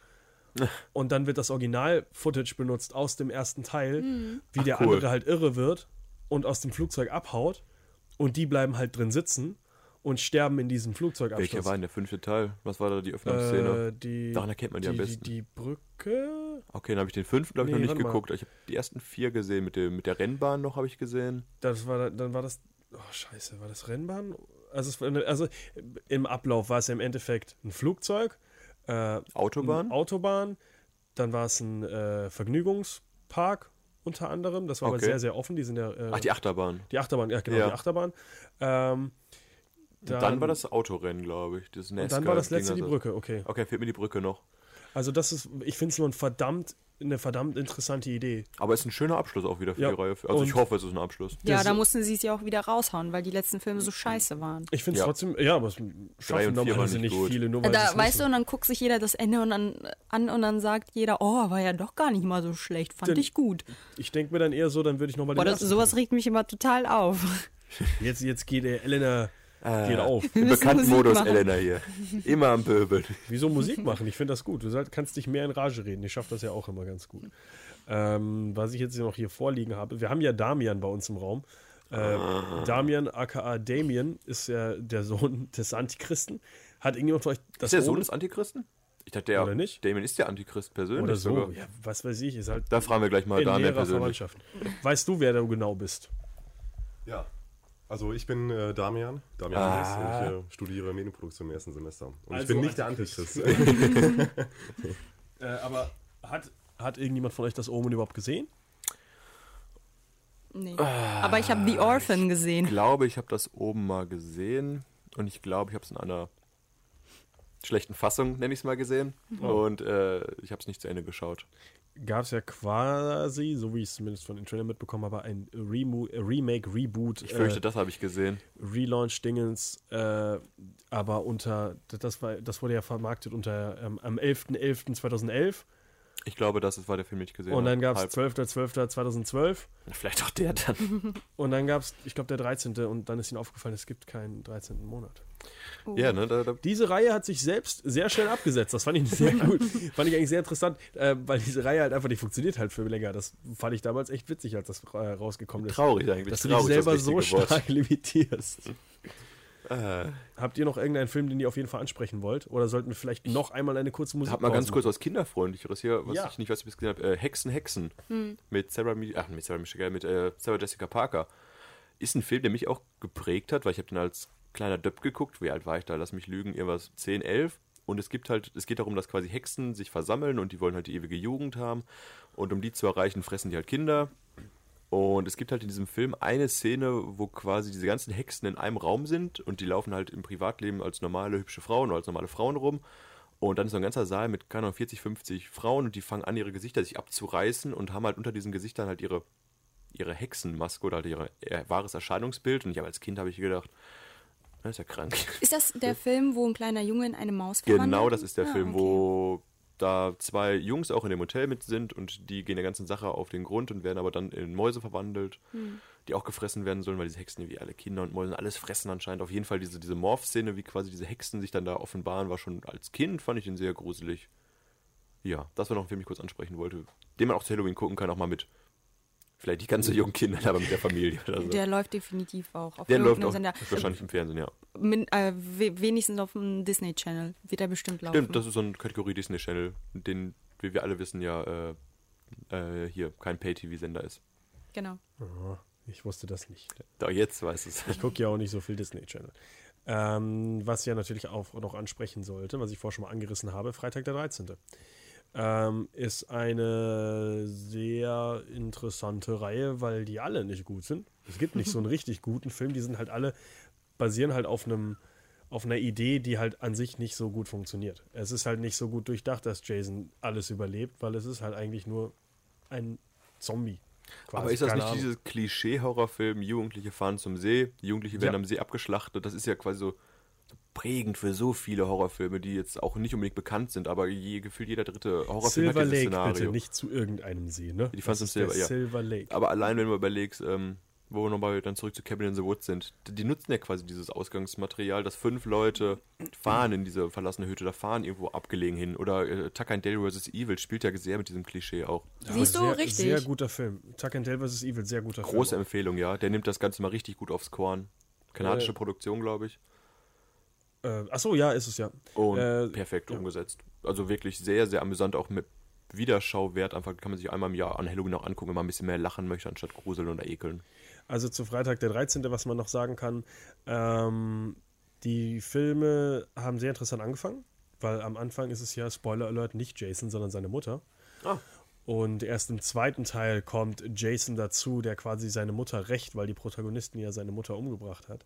Und dann wird das Original-Footage benutzt aus dem ersten Teil, wie der cool. andere halt irre wird und aus dem Flugzeug abhaut. Und die bleiben halt drin sitzen und sterben in diesem Flugzeugabsturz. Welcher war denn der fünfte Teil? Was war da die Öffnungsszene? Äh, die, Daran erkennt man die die, am besten. Die, die Brücke, Okay, dann habe ich den fünften, glaube ich, Nee, noch nicht warte mal. geguckt. Ich habe die ersten vier gesehen. Mit, dem, mit der Rennbahn noch habe ich gesehen. das war, dann war das, oh scheiße, war das Rennbahn? Also, es also im Ablauf war es ja im Endeffekt ein Flugzeug, äh, Autobahn? Autobahn, dann war es ein äh, Vergnügungspark unter anderem, das war aber Okay. sehr, sehr offen, die sind ja, äh, Ach, die Achterbahn. die Achterbahn, ja genau, Ja. die Achterbahn. Ähm, Und dann, war das Autorennen, glaube ich. Das und dann war das letzte die Brücke, okay. Okay, fehlt mir die Brücke noch. Also das ist, ich finde es nur ein verdammt, eine verdammt interessante Idee. Aber es ist ein schöner Abschluss auch wieder für Ja, die Reihe. Also ich und- hoffe, es ist ein Abschluss. Ja, Das- da mussten sie es ja auch wieder raushauen, weil die letzten Filme so scheiße waren. Ich finde es Ja. trotzdem, ja, aber es schaffen normalerweise waren nicht nicht viele, nur weil Da, weißt du, und dann guckt sich jeder das Ende und dann, an und dann sagt jeder, oh, war ja doch gar nicht mal so schlecht, fand Denn- ich gut. Ich denke mir dann eher so, dann würde ich nochmal Boah, das, sowas regt mich immer total auf. Jetzt, jetzt geht der Elena Äh, geht auf. Im bekannten Musik Modus, machen. Elena hier. Immer am Pöbeln. Wieso Musik machen? Ich finde das gut. Du kannst dich mehr in Rage reden. Ich schaffe das ja auch immer ganz gut. Ähm, was ich jetzt noch hier vorliegen habe, wir haben ja Damian bei uns im Raum. Äh, Damian, aka Damien, ist ja der Sohn des Antichristen. Hat irgendjemand von euch das ist der Sohn des Antichristen? Ich dachte, der Oder nicht? Damien ist der Antichrist persönlich oder so? sogar. Ja, was weiß ich. Ist halt Da fragen wir gleich mal in Damian persönlich. Verwandtschaft. Weißt du, wer du genau bist? Ja. Also ich bin äh, Damian, Damian Ah. Und ich äh, studiere Medienproduktion im ersten Semester. Und ich Also bin nicht der Antichrist. Äh, aber hat, hat irgendjemand von euch das Omen überhaupt gesehen? Nee. Aber ich habe The Orphan Ich gesehen. glaube, ich habe das oben mal gesehen und ich glaube, ich habe es in einer schlechten Fassung, nenne ich es mal, gesehen. Oh. Und äh, ich habe es nicht zu Ende geschaut. Gab es ja quasi, so wie ich es zumindest von den Trailern mitbekommen habe, ein Remo Remake, Reboot, Ich fürchte, äh, das habe ich gesehen. Relaunch-Dingens, äh, aber unter, das, war, das wurde ja vermarktet unter ähm, am 11.11.2011 Ich glaube, das war der Film, den ich gesehen und dann gab habe. es 12.12.2012 Vielleicht auch der dann. und dann gab es, ich glaube, der 13. und dann ist ihnen aufgefallen, es gibt keinen 13. Monat. ja, ne? Da, da, Diese Reihe hat sich selbst sehr schnell abgesetzt. Das fand ich sehr gut. fand ich eigentlich sehr interessant, äh, weil diese Reihe halt einfach nicht funktioniert halt für länger. Das fand ich damals echt witzig, als das äh, rausgekommen ist. traurig eigentlich. Dass du dich traurig ist das selber so stark limitierst. Äh, Habt ihr noch irgendeinen Film, den ihr auf jeden Fall ansprechen wollt? Oder sollten wir vielleicht noch einmal eine kurze Musik Hab mal ganz kurz was Kinderfreundlicheres hier, was Ja. ich nicht weiß, ob ich es gesehen habe. Äh, Hexen, Hexen. Mit Sarah, ach, mit Sarah Michelle, mit äh, Sarah Jessica Parker. Ist ein Film, der mich auch geprägt hat, weil ich habe den als kleiner Döpp geguckt. Wie alt war ich da? Lass mich lügen, irgendwas 10, 11. Und es gibt halt, es geht darum, dass quasi Hexen sich versammeln und die wollen halt die ewige Jugend haben. Und um die zu erreichen, fressen die halt Kinder. Und es gibt halt in diesem Film eine Szene, wo quasi diese ganzen Hexen in einem Raum sind und die laufen halt im Privatleben als normale hübsche Frauen oder als normale Frauen rum. Und dann ist so ein ganzer Saal mit, keine Ahnung, 40, 50 Frauen und die fangen an, ihre Gesichter sich abzureißen und haben halt unter diesen Gesichtern halt ihre, ihre Hexenmaske oder halt ihr, ihr wahres Erscheinungsbild. Und ich habe als Kind habe ich gedacht, das ist ja krank. Ist das der Film, wo ein kleiner Junge in eine Maus verwandelt? Genau, das ist der Ah, Film, okay. wo da zwei Jungs auch in dem Hotel mit sind und die gehen der ganzen Sache auf den Grund und werden aber dann in Mäuse verwandelt, die auch gefressen werden sollen, weil diese Hexen wie alle Kinder und Mäuse alles fressen anscheinend. Auf jeden Fall diese, diese Morph-Szene, wie quasi diese Hexen sich dann da offenbaren, war schon als Kind, fand ich ihn sehr gruselig. Ja, das war noch ein Film, den ich kurz ansprechen wollte, den man auch zu Halloween gucken kann, auch mal mit vielleicht nicht ganz so jungen Kindern, aber mit der Familie oder so. Der läuft definitiv auch auf Der läuft auch Sender. wahrscheinlich im Fernsehen, ja. Min, äh, we wenigstens auf dem Disney Channel wird er bestimmt laufen. Stimmt, das ist so eine Kategorie Disney Channel, den, wie wir alle wissen, ja äh, äh, hier kein Pay-TV-Sender ist. genau. Aha, ich wusste das nicht. Da jetzt weiß es. Ich gucke ja auch nicht so viel Disney Channel. Ähm, was ich ja natürlich auch noch ansprechen sollte, was ich vorher schon mal angerissen habe, Freitag der 13. Ähm, ist eine sehr interessante Reihe, weil die alle nicht gut sind. Es gibt nicht so einen richtig guten Film, die sind halt alle, basieren halt auf einem auf einer Idee, die halt an sich nicht so gut funktioniert. Es ist halt nicht so gut durchdacht, dass Jason alles überlebt, weil es ist halt eigentlich nur ein Zombie. quasi. Aber ist das Keine nicht Ahnung. dieses Klischee-Horrorfilm, Jugendliche fahren zum See, Jugendliche werden Ja. am See abgeschlachtet? Das ist ja quasi so prägend für so viele Horrorfilme, die jetzt auch nicht unbedingt bekannt sind, aber je, gefühlt jeder dritte Horrorfilm Silver hat dieses Lake Szenario. bitte, nicht zu irgendeinem See, ne? Die fand's Das im ist der Silver, ja. Silver Lake. Aber allein, wenn du überlegst, ähm, wo wir nochmal dann zurück zu Cabin in the Woods sind, die nutzen ja quasi dieses Ausgangsmaterial, dass fünf Leute fahren in diese verlassene Hütte, da fahren irgendwo abgelegen hin. Oder äh, Tuck and Dale vs. Evil spielt ja sehr mit diesem Klischee auch. Siehst du, sehr, richtig. Sehr guter Film. Tuck and Dale vs. Evil, sehr guter Große Film. Empfehlung, ja. Der nimmt das Ganze mal richtig gut aufs Korn. Kanadische Äh, Produktion, glaube ich. Äh, achso, ja, ist es ja. Und Äh, perfekt ja. umgesetzt. Also wirklich sehr, sehr amüsant, auch mit Wiederschauwert. Einfach kann man sich einmal im Jahr an Halloween auch angucken, wenn man ein bisschen mehr lachen möchte, anstatt gruseln oder ekeln. Also zu Freitag der 13., was man noch sagen kann, ähm, die Filme haben sehr interessant angefangen, weil am Anfang ist es ja, Spoiler Alert, nicht Jason, sondern seine Mutter. Ah. Und erst im zweiten Teil kommt Jason dazu, der quasi seine Mutter rächt, weil die Protagonisten ja seine Mutter umgebracht hat.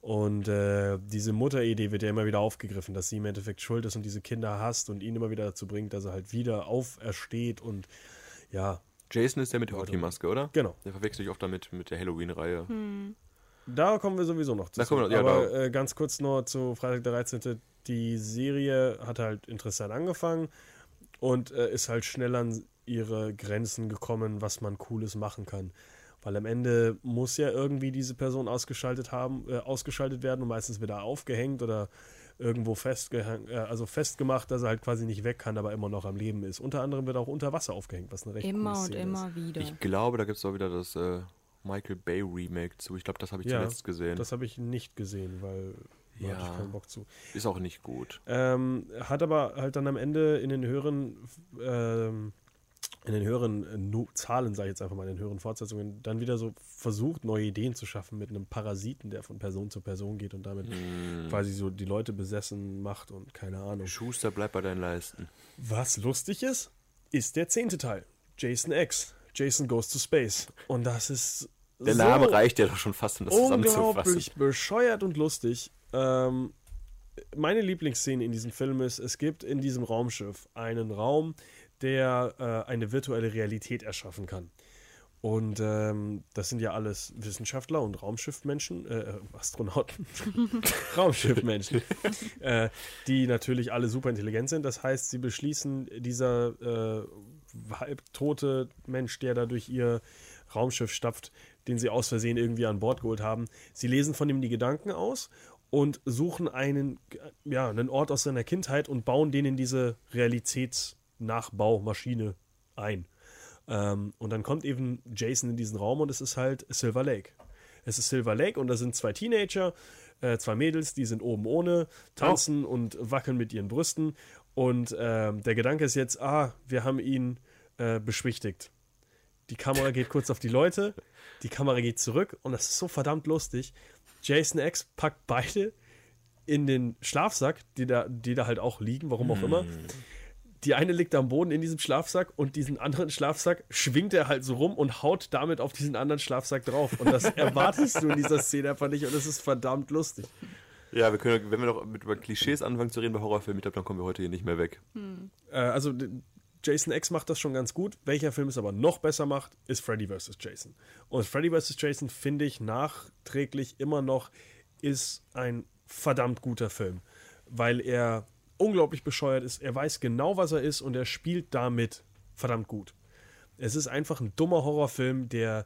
Und äh, diese Mutteridee wird ja immer wieder aufgegriffen, dass sie im Endeffekt schuld ist und diese Kinder hasst und ihn immer wieder dazu bringt, dass er halt wieder aufersteht und ja, Jason ist der mit der Hockeymaske, oder? genau. Der verwechsel ich oft damit mit der Halloween-Reihe. Da kommen wir sowieso noch zu. Da kommen wir- ja, Aber äh, ganz kurz nur zu Freitag der 13. Die Serie hat halt interessant angefangen und äh, ist halt schnell an ihre Grenzen gekommen, was man Cooles machen kann. Weil am Ende muss ja irgendwie diese Person ausgeschaltet haben, äh, ausgeschaltet werden und meistens wieder aufgehängt oder irgendwo festgehängt, äh, also festgemacht, dass er halt quasi nicht weg kann, aber immer noch am Leben ist. Unter anderem wird er auch unter Wasser aufgehängt, was eine recht Immer und Szene immer wieder. Ich glaube, da gibt es auch wieder das äh, Michael Bay Remake zu. Ich glaube, das habe ich Ja, zuletzt gesehen. ist. Das habe ich nicht gesehen, weil da hatte Ja. ich keinen Bock zu. ist auch nicht gut. Ähm, hat aber halt dann am Ende in den höheren, ähm, in den höheren äh, Zahlen, sage ich jetzt einfach mal, in den höheren Fortsetzungen, dann wieder so versucht, neue Ideen zu schaffen mit einem Parasiten, der von Person zu Person geht und damit Hm. quasi so die Leute besessen macht und keine Ahnung. Schuster, bleib bei deinen Leisten. Was lustig ist, ist der zehnte Teil. Jason X. Jason Goes to Space. Und das ist Der so Name reicht ja doch schon fast, um das zusammenzufassen. unglaublich bescheuert und lustig. Ähm, meine Lieblingsszene in diesem Film ist, es gibt in diesem Raumschiff einen Raum, der äh, eine virtuelle Realität erschaffen kann. Und ähm, das sind ja alles Wissenschaftler und Raumschiffmenschen, äh, Astronauten, Raumschiffmenschen, äh, die natürlich alle super intelligent sind. Das heißt, sie beschließen, dieser äh, halbtote Mensch, der da durch ihr Raumschiff stapft, den sie aus Versehen irgendwie an Bord geholt haben, sie lesen von ihm die Gedanken aus und suchen einen, ja, einen Ort aus seiner Kindheit und bauen den in diese Realitätsnachbaumaschine ein. Ähm, und dann kommt eben Jason in diesen Raum und es ist halt Silver Lake. Es ist Silver Lake und da sind zwei Teenager, äh, zwei Mädels, die sind oben ohne, tanzen und wackeln mit ihren Brüsten. Und ähm, der Gedanke ist jetzt, ah, wir haben ihn äh, beschwichtigt. Die Kamera geht kurz auf die Leute, die Kamera geht zurück und das ist so verdammt lustig. Jason X packt beide in den Schlafsack, die da, die da halt auch liegen, warum auch immer. Die eine liegt am Boden in diesem Schlafsack und diesen anderen Schlafsack schwingt er halt so rum und haut damit auf diesen anderen Schlafsack drauf. Und das erwartest du in dieser Szene einfach nicht und es ist verdammt lustig. Ja, wir können, wenn wir noch mit über Klischees anfangen zu reden bei Horrorfilmen, ich glaube, dann kommen wir heute hier nicht mehr weg. Äh, also Jason X macht das schon ganz gut. Welcher Film es aber noch besser macht, ist Freddy vs. Jason. Und Freddy vs. Jason finde ich nachträglich immer noch ist ein verdammt guter Film, weil er unglaublich bescheuert ist. Er weiß genau, was er ist und er spielt damit verdammt gut. Es ist einfach ein dummer Horrorfilm, der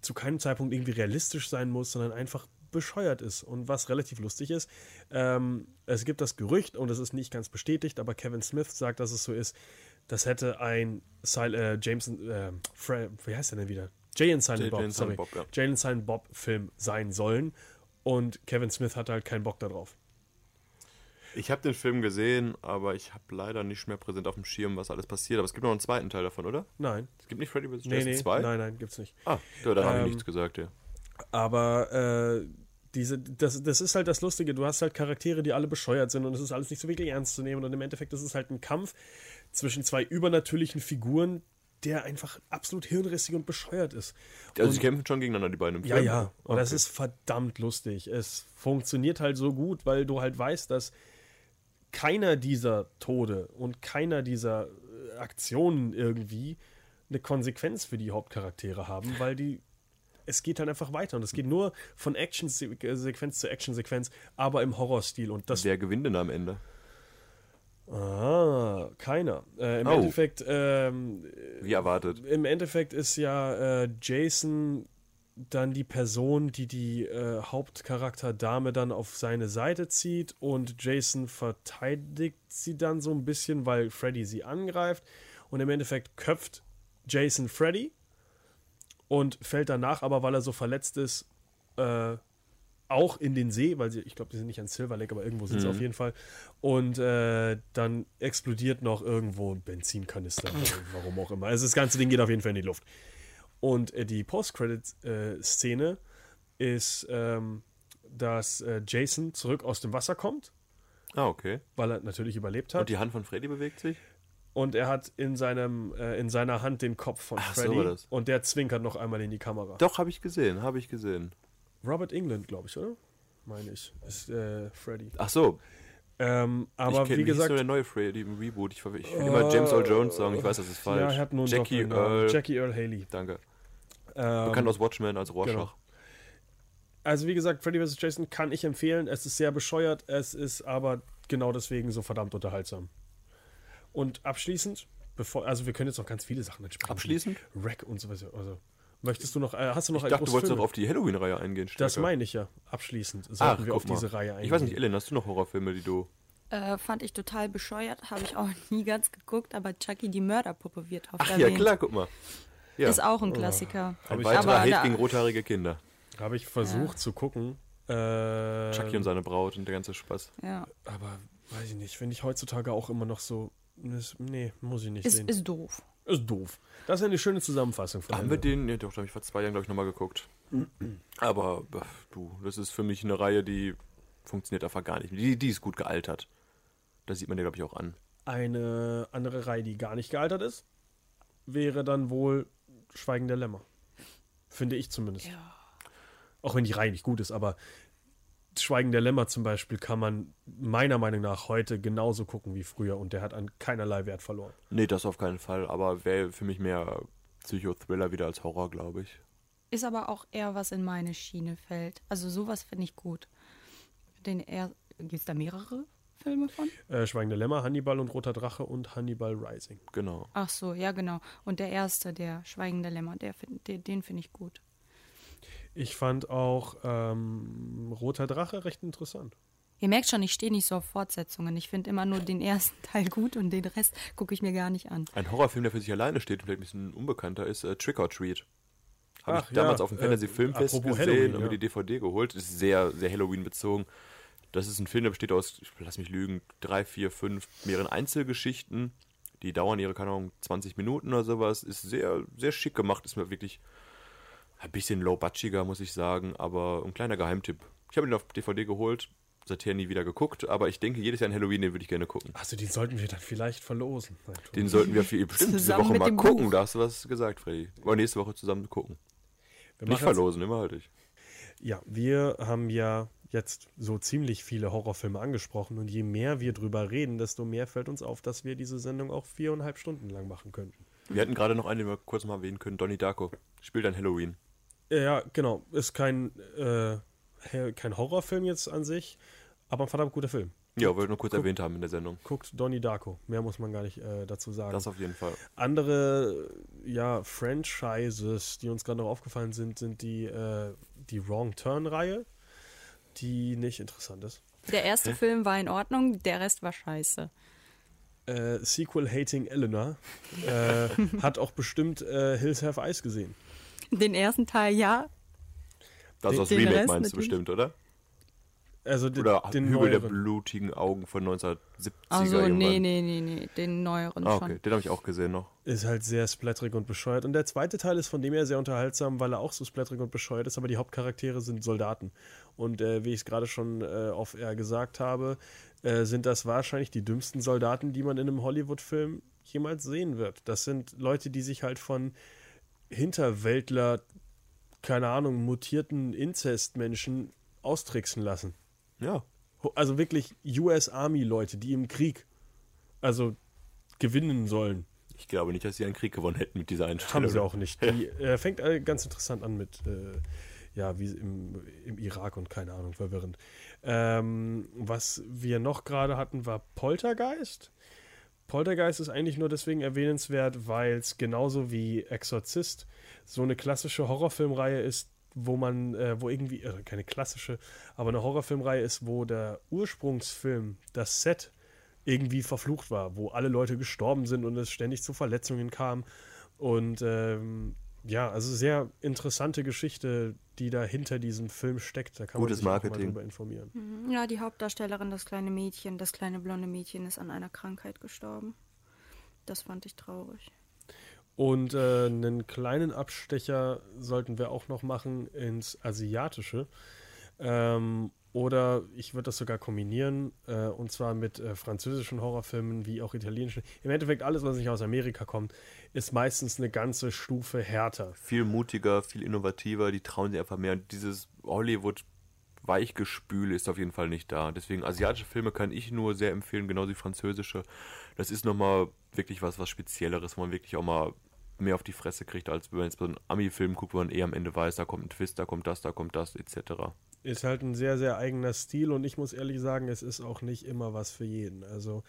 zu keinem Zeitpunkt irgendwie realistisch sein muss, sondern einfach bescheuert ist und was relativ lustig ist. Ähm, es gibt das Gerücht und es ist nicht ganz bestätigt, aber Kevin Smith sagt, dass es so ist. Das hätte ein Sil äh, Jameson, äh, wie heißt der denn wieder? Jay and Silent Jay- Bob, Jay sorry. Silent Bob, ja. Jay and Silent Bob Film sein sollen und Kevin Smith hatte halt keinen Bock darauf. Ich habe den Film gesehen, aber ich habe leider nicht mehr präsent auf dem Schirm, was alles passiert. Aber es gibt noch einen zweiten Teil davon, oder? Nein, Es gibt nicht Freddy vs. nee, Jason nee, 2? nein, nein, gibt's nicht. Ah, ja, da habe Ähm, ich nichts gesagt, ja. Aber äh, diese, das, das ist halt das Lustige. Du hast halt Charaktere, die alle bescheuert sind und es ist alles nicht so wirklich ernst zu nehmen. Und im Endeffekt ist es halt ein Kampf zwischen zwei übernatürlichen Figuren, der einfach absolut hirnrissig und bescheuert ist. Also und- sie kämpfen schon gegeneinander, die beiden im Ja, Film? ja. Und das Okay. ist verdammt lustig. Es funktioniert halt so gut, weil du halt weißt, dass keiner dieser Tode und keiner dieser äh, Aktionen irgendwie eine Konsequenz für die Hauptcharaktere haben, weil die es geht halt einfach weiter und es geht nur von Action-Sequenz zu Action-Sequenz, aber im Horrorstil und das Wer gewinnt denn am Ende? ah, keiner. Äh, Im Oh. Endeffekt ähm, Wie erwartet. im Endeffekt ist ja äh, Jason dann die Person, die die äh, Hauptcharakter-Dame dann auf seine Seite zieht und Jason verteidigt sie dann so ein bisschen, weil Freddy sie angreift und im Endeffekt köpft Jason Freddy und fällt danach aber, weil er so verletzt ist, äh, auch in den See, weil sie, ich glaube, die sind nicht an Silver Lake, aber irgendwo sind sie auf jeden Fall. Und äh, dann explodiert noch irgendwo ein Benzinkanister, warum auch immer. Also das ganze Ding geht auf jeden Fall in die Luft. Und äh, die Post-Credit-Szene ist, ähm, dass äh, Jason zurück aus dem Wasser kommt, Ah, okay. weil er natürlich überlebt Und hat. die Hand von Freddy bewegt sich? Und er hat in, seinem, äh, in seiner Hand den Kopf von Ach, so Freddy. war das. und der zwinkert noch einmal in die Kamera. Doch, habe ich gesehen, habe ich gesehen. Robert England, glaube ich, oder? Meine ich. Ist äh, Freddy. Ach so, Ähm, aber ich kenn, wie gesagt. der neue Freddy im Reboot. Ich, ich will immer James Earl Jones sagen, ich weiß, das ist falsch. Ja, er hat nur Jackie Doppelnamen. Earl. Jackie Earl Haley. Danke. Ähm, Bekannt aus Watchmen als Rorschach. genau. Also wie gesagt, Freddy vs. Jason kann ich empfehlen. Es ist sehr bescheuert, es ist aber genau deswegen so verdammt unterhaltsam. Und abschließend, bevor, also wir können jetzt noch ganz viele Sachen ansprechen. Abschließend? Rack und so weiter. Also, möchtest du noch, äh, hast du noch Ich dachte, du wolltest Filme? noch auf die Halloween-Reihe eingehen. Das Stärker. meine ich ja. Abschließend sollten Ach, wir auf mal. diese Reihe eingehen. Ich weiß nicht, Ellen, hast du noch Horrorfilme, die du... Äh, fand ich total bescheuert, habe ich auch nie ganz geguckt, aber Chucky die Mörderpuppe wird oft Ach ja, erwähnt. klar, guck mal. Ja, Ist auch ein Klassiker. ein ich- weiterer aber Hate da- gegen rothaarige Kinder. Habe ich versucht zu gucken. Äh, Chucky und seine Braut und der ganze Spaß. Ja. aber weiß ich nicht, finde ich heutzutage auch immer noch so. ist- Nee, muss ich nicht Ist, sehen. ist doof. Ist doof. Das ist eine schöne Zusammenfassung von Haben wir den? Ja, doch, da habe ich vor zwei Jahren, glaube ich, nochmal geguckt. Aber, äh, du, das ist für mich eine Reihe, die funktioniert einfach gar nicht. Die, die ist gut gealtert. Das sieht man dir, glaube ich, auch an. Eine andere Reihe, die gar nicht gealtert ist, wäre dann wohl Schweigen der Lämmer. Finde ich zumindest. Auch wenn die Reihe nicht gut ist, aber Schweigen der Lämmer zum Beispiel kann man meiner Meinung nach heute genauso gucken wie früher und der hat an keinerlei Wert verloren. Nee, das auf keinen Fall. Aber wäre für mich mehr Psychothriller wieder als Horror, glaube ich. Ist aber auch eher was in meine Schiene fällt. Also sowas finde ich gut. Den eher. Gibt es da mehrere Filme von? Äh, Schweigen der Lämmer, Hannibal und Roter Drache und Hannibal Rising. Genau. Ach so, ja genau. Und der erste, der Schweigende Lämmer, der, find- den, den finde ich gut. Ich fand auch ähm, Roter Drache recht interessant. Ihr merkt schon, ich stehe nicht so auf Fortsetzungen. Ich finde immer nur den ersten Teil gut und den Rest gucke ich mir gar nicht an. Ein Horrorfilm, der für sich alleine steht und vielleicht ein bisschen unbekannter ist, äh, Trick or Treat. Habe ich damals ja, auf dem äh, Fantasy Filmfest apropos gesehen Halloween, und mir ja. die DVD geholt. Ist sehr, sehr Halloween bezogen. Das ist ein Film, der besteht aus, ich lass mich lügen, drei, vier, fünf, mehreren Einzelgeschichten. Die dauern ihre, keine Ahnung, 20 Minuten oder sowas. Ist sehr, sehr schick gemacht. Ist mir wirklich ein bisschen low-budgiger, muss ich sagen, aber ein kleiner Geheimtipp. Ich habe ihn auf DVD geholt, seither nie wieder geguckt, aber ich denke, jedes Jahr an Halloween, den würde ich gerne gucken. Also den sollten wir dann vielleicht verlosen. Den sollten wir für bestimmt diese Woche mal gucken. Buch. Da hast du was gesagt, Freddy. Oder nächste Woche zusammen gucken. Wir Nicht verlosen, immer halt ich. Ja, wir haben ja jetzt so ziemlich viele Horrorfilme angesprochen und je mehr wir drüber reden, desto mehr fällt uns auf, dass wir diese Sendung auch viereinhalb Stunden lang machen könnten. Wir hatten gerade noch einen, den wir kurz mal erwähnen können. Donnie Darko. Spielt ein Halloween. Ja, genau. Ist kein, äh, kein Horrorfilm jetzt an sich, aber ein verdammt guter Film. Ja, wollte ich nur kurz Guck. erwähnt haben in der Sendung. Guckt Donnie Darko. Mehr muss man gar nicht äh, dazu sagen. Das auf jeden Fall. Andere ja, Franchises, die uns gerade noch aufgefallen sind, sind die, äh, die Wrong Turn-Reihe, die nicht interessant ist. Der erste Film war in Ordnung, der Rest war scheiße. Äh, Sequel Hating Eleanor äh, hat auch bestimmt äh, Hills Have Eyes gesehen. Den ersten Teil ja. Das Den- aus Remake Rest meinst du bestimmt, oder? Also den, Oder den Hügel der neueren. blutigen Augen von 1970er Also, nee, nee, nee, nee, den neueren Ah, schon. okay, den habe ich auch gesehen noch. Ist halt sehr splatterig und bescheuert. Und der zweite Teil ist von dem her sehr unterhaltsam, weil er auch so splatterig und bescheuert ist, aber die Hauptcharaktere sind Soldaten. Und äh, wie ich es gerade schon äh, auf air gesagt habe, äh, sind das wahrscheinlich die dümmsten Soldaten, die man in einem Hollywood-Film jemals sehen wird. Das sind Leute, die sich halt von Hinterwäldler, keine Ahnung, mutierten Inzestmenschen austricksen lassen. Ja. Also wirklich US Army-Leute, die im Krieg also gewinnen sollen. Ich glaube nicht, dass sie einen Krieg gewonnen hätten mit dieser Einstellung. Haben sie auch nicht. Die äh, fängt äh, ganz interessant an mit, äh, ja, wie im, im Irak und keine Ahnung, verwirrend. Ähm, was wir noch gerade hatten, war Poltergeist. Poltergeist ist eigentlich nur deswegen erwähnenswert, weil es genauso wie Exorzist so eine klassische Horrorfilmreihe ist, wo man, äh, wo irgendwie, äh, keine klassische, aber eine Horrorfilmreihe ist, wo der Ursprungsfilm, das Set, irgendwie verflucht war, wo alle Leute gestorben sind und es ständig zu Verletzungen kam. Und ähm, ja, also sehr interessante Geschichte, die da hinter diesem Film steckt. Da kann Gutes man sich auch mal Marketing. drüber informieren. Ja, die Hauptdarstellerin, das kleine Mädchen, das kleine blonde Mädchen, ist an einer Krankheit gestorben. Das fand ich traurig. Und äh, einen kleinen Abstecher sollten wir auch noch machen ins Asiatische. Ähm, oder ich würde das sogar kombinieren, äh, und zwar mit äh, französischen Horrorfilmen wie auch italienischen. Im Endeffekt alles, was nicht aus Amerika kommt, ist meistens eine ganze Stufe härter. Viel mutiger, viel innovativer, die trauen sich einfach mehr. Und dieses Hollywood-Weichgespül ist auf jeden Fall nicht da. Deswegen asiatische Filme kann ich nur sehr empfehlen, genauso wie französische. Das ist nochmal wirklich was, was Spezielleres, wo man wirklich auch mal mehr auf die Fresse kriegt, als wenn man jetzt bei einem Ami-Film guckt, wo man eher am Ende weiß, da kommt ein Twist, da kommt das, da kommt das, etc. Ist halt ein sehr, sehr eigener Stil und ich muss ehrlich sagen, es ist auch nicht immer was für jeden. Also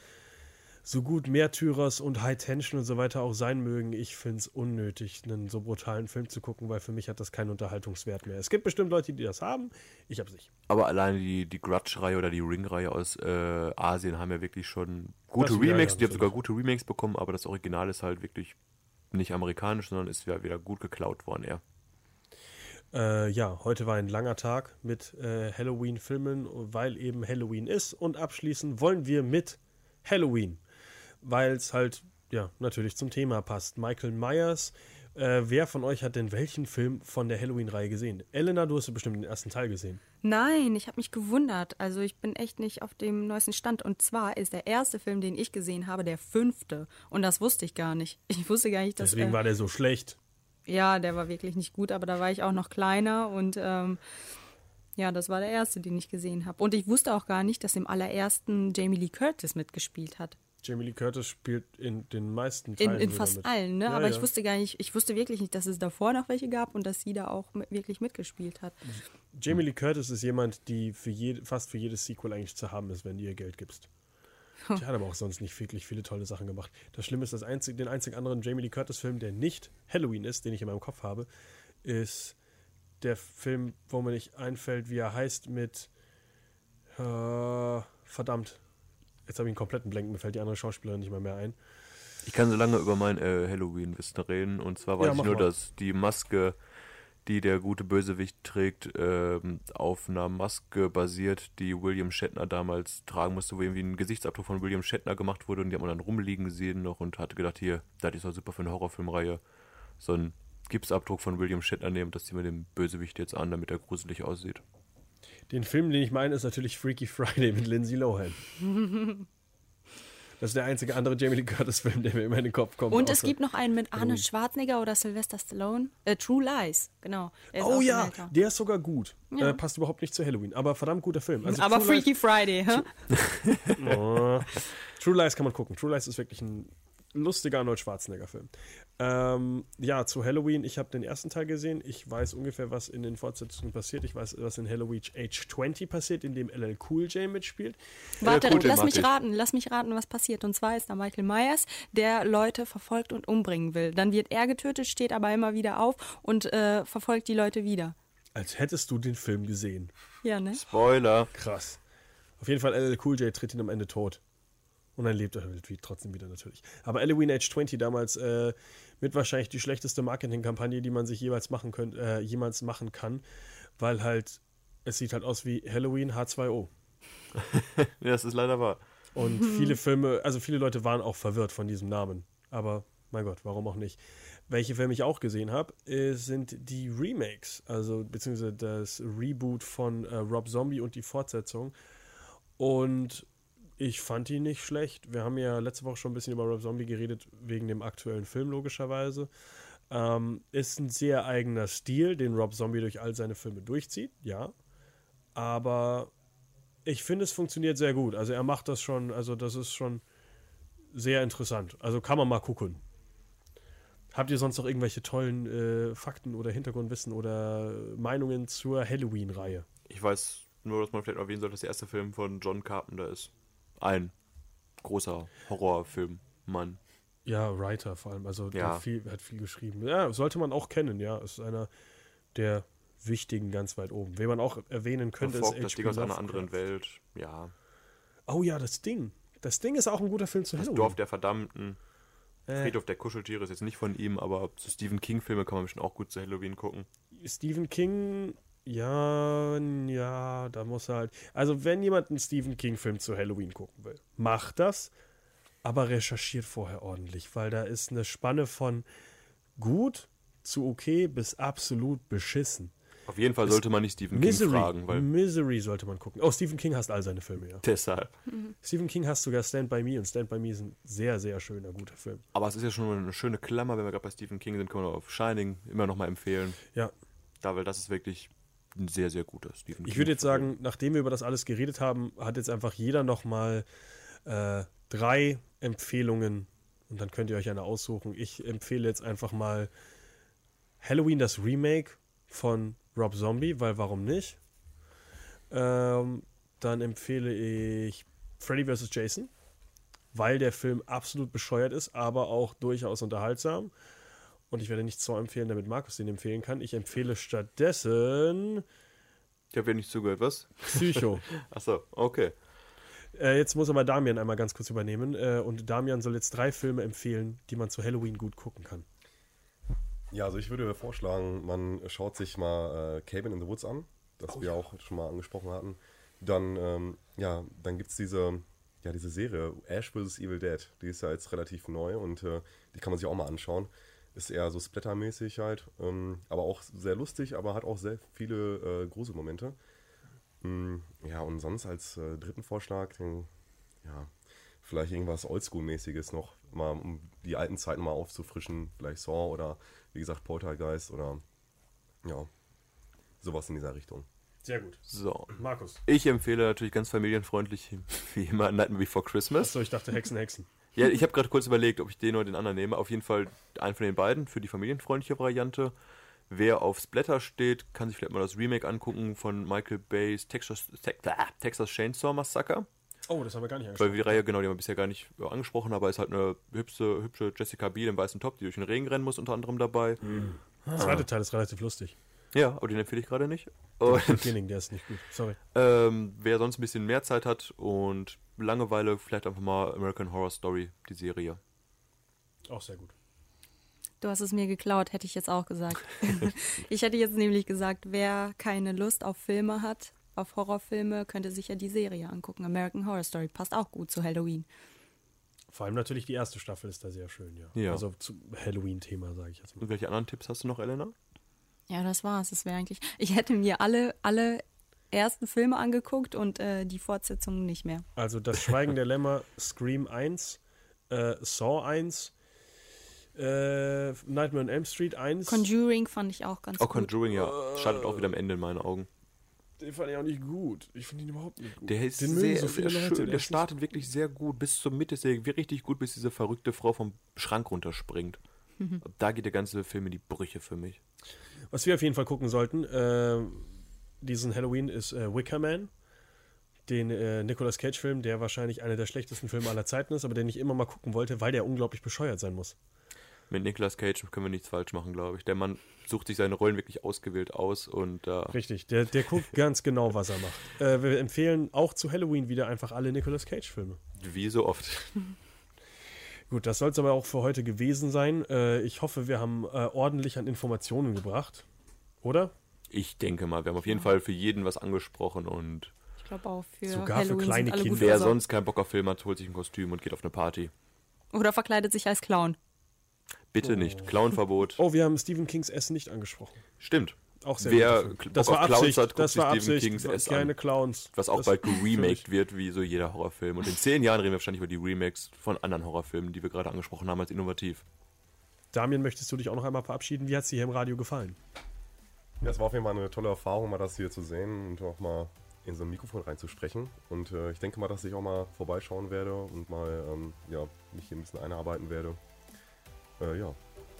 so gut Märtyrers und High Tension und so weiter auch sein mögen, ich finde es unnötig, einen so brutalen Film zu gucken, weil für mich hat das keinen Unterhaltungswert mehr. Es gibt bestimmt Leute, die das haben, ich habe es nicht. Aber alleine die, die Grudge-Reihe oder die Ring-Reihe aus äh, Asien haben ja wirklich schon gute Das- ja, Remakes. ja, die haben sogar gute Remakes bekommen, aber das Original ist halt wirklich nicht amerikanisch, sondern ist ja wieder gut geklaut worden, eher. Äh, ja, heute war ein langer Tag mit äh, Halloween-Filmen, weil eben Halloween ist. Und abschließen wollen wir mit Halloween, weil es halt, ja, natürlich zum Thema passt. Michael Myers. Äh, wer von euch hat denn welchen Film von der Halloween-Reihe gesehen? Elena, du hast ja bestimmt den ersten Teil gesehen. Nein, ich habe mich gewundert. Also ich bin echt nicht auf dem neuesten Stand. Und zwar ist der erste Film, den ich gesehen habe, der fünfte. Und das wusste ich gar nicht. Ich wusste gar nicht, dass Deswegen äh, war der so schlecht. Ja, der war wirklich nicht gut. Aber da war ich auch noch kleiner und ähm, ja, das war der erste, den ich gesehen habe. Und ich wusste auch gar nicht, dass im allerersten Jamie Lee Curtis mitgespielt hat. Jamie Lee Curtis spielt in den meisten In, Teilen in sogar fast mit. allen, ne? Ja, Aber ja. ich wusste gar nicht, ich wusste wirklich nicht, dass es davor noch welche gab und dass sie da auch mit, wirklich mitgespielt hat. Jamie Lee Curtis ist jemand, die für jede, fast für jedes Sequel eigentlich zu haben ist, wenn du ihr Geld gibst. Die hat aber auch sonst nicht wirklich viele tolle Sachen gemacht. Das Schlimme ist, das einzig, den einzigen anderen Jamie Lee Curtis-Film, der nicht Halloween ist, den ich in meinem Kopf habe, ist der Film, wo mir nicht einfällt, wie er heißt, mit äh, verdammt. Jetzt habe ich einen kompletten Blank, mir fällt die andere Schauspielerin nicht mehr mehr ein. Ich kann so lange über mein äh, Halloween-Wissen reden. Und zwar weiß Ja, ich nur, mal. dass die Maske, die der gute Bösewicht trägt, ähm, auf einer Maske basiert, die William Shatner damals tragen musste, wo irgendwie ein Gesichtsabdruck von William Shatner gemacht wurde. Und die hat man dann rumliegen gesehen noch und hatte gedacht, hier, das ist doch super für eine Horrorfilmreihe. So ein Gipsabdruck von William Shatner nehmen, das ziehen wir dem Bösewicht jetzt an, damit er gruselig aussieht. Den Film, den ich meine, ist natürlich Freaky Friday mit Lindsay Lohan. Das ist der einzige andere Jamie Lee Curtis-Film, der mir immer in den Kopf kommt. Und es gibt noch einen mit Arne. Schwarzenegger oder Sylvester Stallone. Äh, True Lies, genau. Oh ja, der ist sogar gut. Ja. Äh, passt überhaupt nicht zu Halloween, aber verdammt guter Film. Also Aber True Freaky Friday, hä? Lies, oh. True Lies kann man gucken. True Lies ist wirklich ein lustiger Arnold Schwarzenegger-Film. Ähm, ja, zu Halloween. Ich habe den ersten Teil gesehen. Ich weiß ungefähr, was in den Fortsetzungen passiert. Ich weiß, was in Halloween Age 20 passiert, in dem LL Cool J mitspielt. Warte, cool, lass mich ich. raten, lass mich raten, was passiert. Und zwar ist da Michael Myers, der Leute verfolgt und umbringen will. Dann wird er getötet, steht aber immer wieder auf und äh, verfolgt die Leute wieder. Als hättest du den Film gesehen. Ja, ne? Spoiler. Krass. Auf jeden Fall, LL Cool J tritt ihn am Ende tot. Und dann lebt er halt wie- trotzdem wieder natürlich. Aber Halloween Age 20 damals äh, mit wahrscheinlich die schlechteste Marketingkampagne, die man sich jeweils machen könnt, äh, jemals machen kann, weil halt es sieht halt aus wie Halloween H2O. Ja, das ist leider wahr. Und viele Filme, also viele Leute waren auch verwirrt von diesem Namen. Aber mein Gott, warum auch nicht? Welche Filme ich auch gesehen habe, äh, sind die Remakes, also beziehungsweise das Reboot von äh, Rob Zombie und die Fortsetzung. Und ich fand die nicht schlecht. Wir haben ja letzte Woche schon ein bisschen über Rob Zombie geredet, wegen dem aktuellen Film logischerweise. Ähm, ist ein sehr eigener Stil, den Rob Zombie durch all seine Filme durchzieht, ja. Aber ich finde, es funktioniert sehr gut. Also er macht das schon, also das ist schon sehr interessant. Also kann man mal gucken. Habt ihr sonst noch irgendwelche tollen äh, Fakten oder Hintergrundwissen oder Meinungen zur Halloween-Reihe? Ich weiß nur, dass man vielleicht erwähnen sollte, dass der erste Film von John Carpenter ist. Ein großer Horrorfilm, Mann. Ja, Writer vor allem. Also der Ja. viel, hat viel geschrieben. Ja, sollte man auch kennen, ja. Ist einer der wichtigen ganz weit oben. Wen man auch erwähnen könnte, ist Verfolgt das. Ding aus einer anderen Welt. Ja. Oh ja, das Ding. Das Ding ist auch ein guter Film zu Das Halloween. Dorf der Verdammten. Äh. Friedhof der Kuscheltiere ist jetzt nicht von ihm, aber zu Stephen King-Filme kann man bestimmt auch gut zu Halloween gucken. Stephen King, ja, ja, da muss er halt. Also, wenn jemand einen Stephen King-Film zu Halloween gucken will, macht das, aber recherchiert vorher ordentlich, weil da ist eine Spanne von gut zu okay bis absolut beschissen. Auf jeden Fall sollte man nicht Stephen King Misery, fragen, weil Misery sollte man gucken. Oh, Stephen King hasst all seine Filme, ja. deshalb. Stephen King hasst sogar Stand By Me und Stand By Me ist ein sehr, sehr schöner, guter Film. Aber es ist ja schon eine schöne Klammer, wenn wir gerade bei Stephen King sind, können wir auf Shining immer noch mal empfehlen. Ja, Da, weil das ist wirklich ein sehr, sehr guter Stephen King. Ich würde jetzt sagen, nachdem wir über das alles geredet haben, hat jetzt einfach jeder nochmal äh, drei Empfehlungen und dann könnt ihr euch eine aussuchen. Ich empfehle jetzt einfach mal Halloween, das Remake von Rob Zombie, weil warum nicht? Ähm, dann empfehle ich Freddy vs. Jason, weil der Film absolut bescheuert ist, aber auch durchaus unterhaltsam. Und ich werde nicht so empfehlen, damit Markus den empfehlen kann. Ich empfehle stattdessen Ich habe ja nicht zugehört, was? Psycho. Achso, okay. Äh, jetzt muss aber Damian einmal ganz kurz übernehmen. Äh, und Damian soll jetzt drei Filme empfehlen, die man zu Halloween gut gucken kann. Ja, also ich würde vorschlagen, man schaut sich mal äh, Cabin in the Woods an, das wir auch schon mal angesprochen hatten. Dann, ähm, ja, dann gibt es diese, ja, diese Serie Ash vs. Evil Dead. Die ist ja jetzt relativ neu und äh, die kann man sich auch mal anschauen. Ist eher so splattermäßig halt, ähm, aber auch sehr lustig, aber hat auch sehr viele äh, Gruselmomente. Mm, ja, und sonst als äh, dritten Vorschlag, den, ja, vielleicht irgendwas Oldschool-mäßiges noch, mal um die alten Zeiten mal aufzufrischen, vielleicht Saw oder wie gesagt Poltergeist oder ja, sowas in dieser Richtung. Sehr gut. So. Markus. Ich empfehle natürlich ganz familienfreundlich, wie immer, Nightmare Before Christmas. Achso, ich dachte Hexen, Hexen. Ja, ich habe gerade kurz überlegt, ob ich den oder den anderen nehme. Auf jeden Fall einen von den beiden für die familienfreundliche Variante. Wer auf Splatter steht, kann sich vielleicht mal das Remake angucken von Michael Bay's Texas, Te ah, Texas Chainsaw Massacre. Oh, das haben wir gar nicht Weil angesprochen. die Reihe, genau, die haben wir bisher gar nicht angesprochen, aber ist halt eine hübsche, hübsche Jessica Biel im weißen Top, die durch den Regen rennen muss, unter anderem dabei. Der zweite Teil ist relativ lustig. Ja, aber den empfehle ich gerade nicht. Und der ist nicht gut. Sorry. ähm, wer sonst ein bisschen mehr Zeit hat und Langeweile, vielleicht einfach mal American Horror Story, die Serie. Auch sehr gut. Du hast es mir geklaut, hätte ich jetzt auch gesagt. ich hätte jetzt nämlich gesagt, wer keine Lust auf Filme hat, auf Horrorfilme, könnte sich ja die Serie angucken. American Horror Story passt auch gut zu Halloween. Vor allem natürlich die erste Staffel ist da sehr schön, ja. Ja. Also zum Halloween-Thema, sage ich jetzt mal. Und welche anderen Tipps hast du noch, Elena? Ja, das war's. Das wäre eigentlich. Ich hätte mir alle, alle ersten Filme angeguckt und äh, die Fortsetzungen nicht mehr. Also das Schweigen der Lämmer, Scream 1, äh, Saw 1, äh, Nightmare on Elm Street 1. Conjuring fand ich auch ganz Oh, gut. Conjuring, ja. Schaltet auch wieder am Ende in meinen Augen. Den fand ich auch nicht gut. Ich finde ihn überhaupt nicht gut. Der ist Den sehr, so viele sehr Leute, schön. Der ist startet wirklich sehr gut. Bis zur Mitte ist er richtig gut, bis diese verrückte Frau vom Schrank runterspringt. Da geht der ganze Film in die Brüche für mich. Was wir auf jeden Fall gucken sollten, äh, diesen Halloween ist äh, Wicker Man. Den äh, Nicolas Cage-Film, der wahrscheinlich einer der schlechtesten Filme aller Zeiten ist, aber den ich immer mal gucken wollte, weil der unglaublich bescheuert sein muss. Mit Nicolas Cage können wir nichts falsch machen, glaube ich. Der Mann sucht sich seine Rollen wirklich ausgewählt aus und äh, Richtig, der, der guckt ganz genau, was er macht. Äh, wir empfehlen auch zu Halloween wieder einfach alle Nicolas Cage-Filme. wie so oft. Gut, das soll es aber auch für heute gewesen sein. Äh, ich hoffe, wir haben äh, ordentlich an Informationen gebracht. Oder? Ich denke mal, wir haben auf jeden Fall für jeden was angesprochen und Ich glaube auch für Sogar für Halloween kleine sind alle Kinder. wer sonst keinen Bock auf Film hat, holt sich ein Kostüm und geht auf eine Party. Oder verkleidet sich als Clown. Bitte nicht. Clownverbot. Oh, wir haben Stephen Kings S nicht angesprochen. Stimmt. Auch sehr Wer. Bock Das auf war Clowns Absicht. hat, guckt das sich war Stephen Absicht. Kings S Keine an. Clowns. Was auch das bald für geremaked wird, wie so jeder Horrorfilm. Und in zehn Jahren reden wir wahrscheinlich über die Remakes von anderen Horrorfilmen, die wir gerade angesprochen haben als innovativ. Damian, möchtest du dich auch noch einmal verabschieden? Wie hat es dir hier im Radio gefallen? Ja, es war auf jeden Fall eine tolle Erfahrung, mal das hier zu sehen und auch mal in so ein Mikrofon reinzusprechen. Und äh, ich denke mal, dass ich auch mal vorbeischauen werde und mal ähm, ja, mich hier ein bisschen einarbeiten werde. Äh, ja,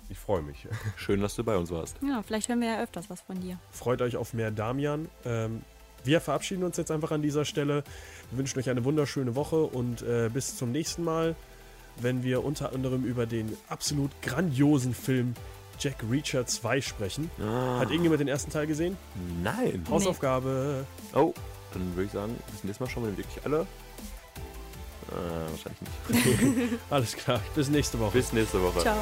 ich freue mich. Schön, dass du bei uns warst. Ja, vielleicht hören wir ja öfters was von dir. Freut euch auf mehr Damian. Ähm, wir verabschieden uns jetzt einfach an dieser Stelle. Wir wünschen euch eine wunderschöne Woche und äh, bis zum nächsten Mal, wenn wir unter anderem über den absolut grandiosen Film Jack Reacher 2 sprechen. Ah, Hat irgendjemand den ersten Teil gesehen? nein. Hausaufgabe. Oh, dann würde ich sagen, bis nächstes Mal schauen wir den wirklich alle. Äh, wahrscheinlich nicht. Alles klar. Bis nächste Woche. Bis nächste Woche. Ciao.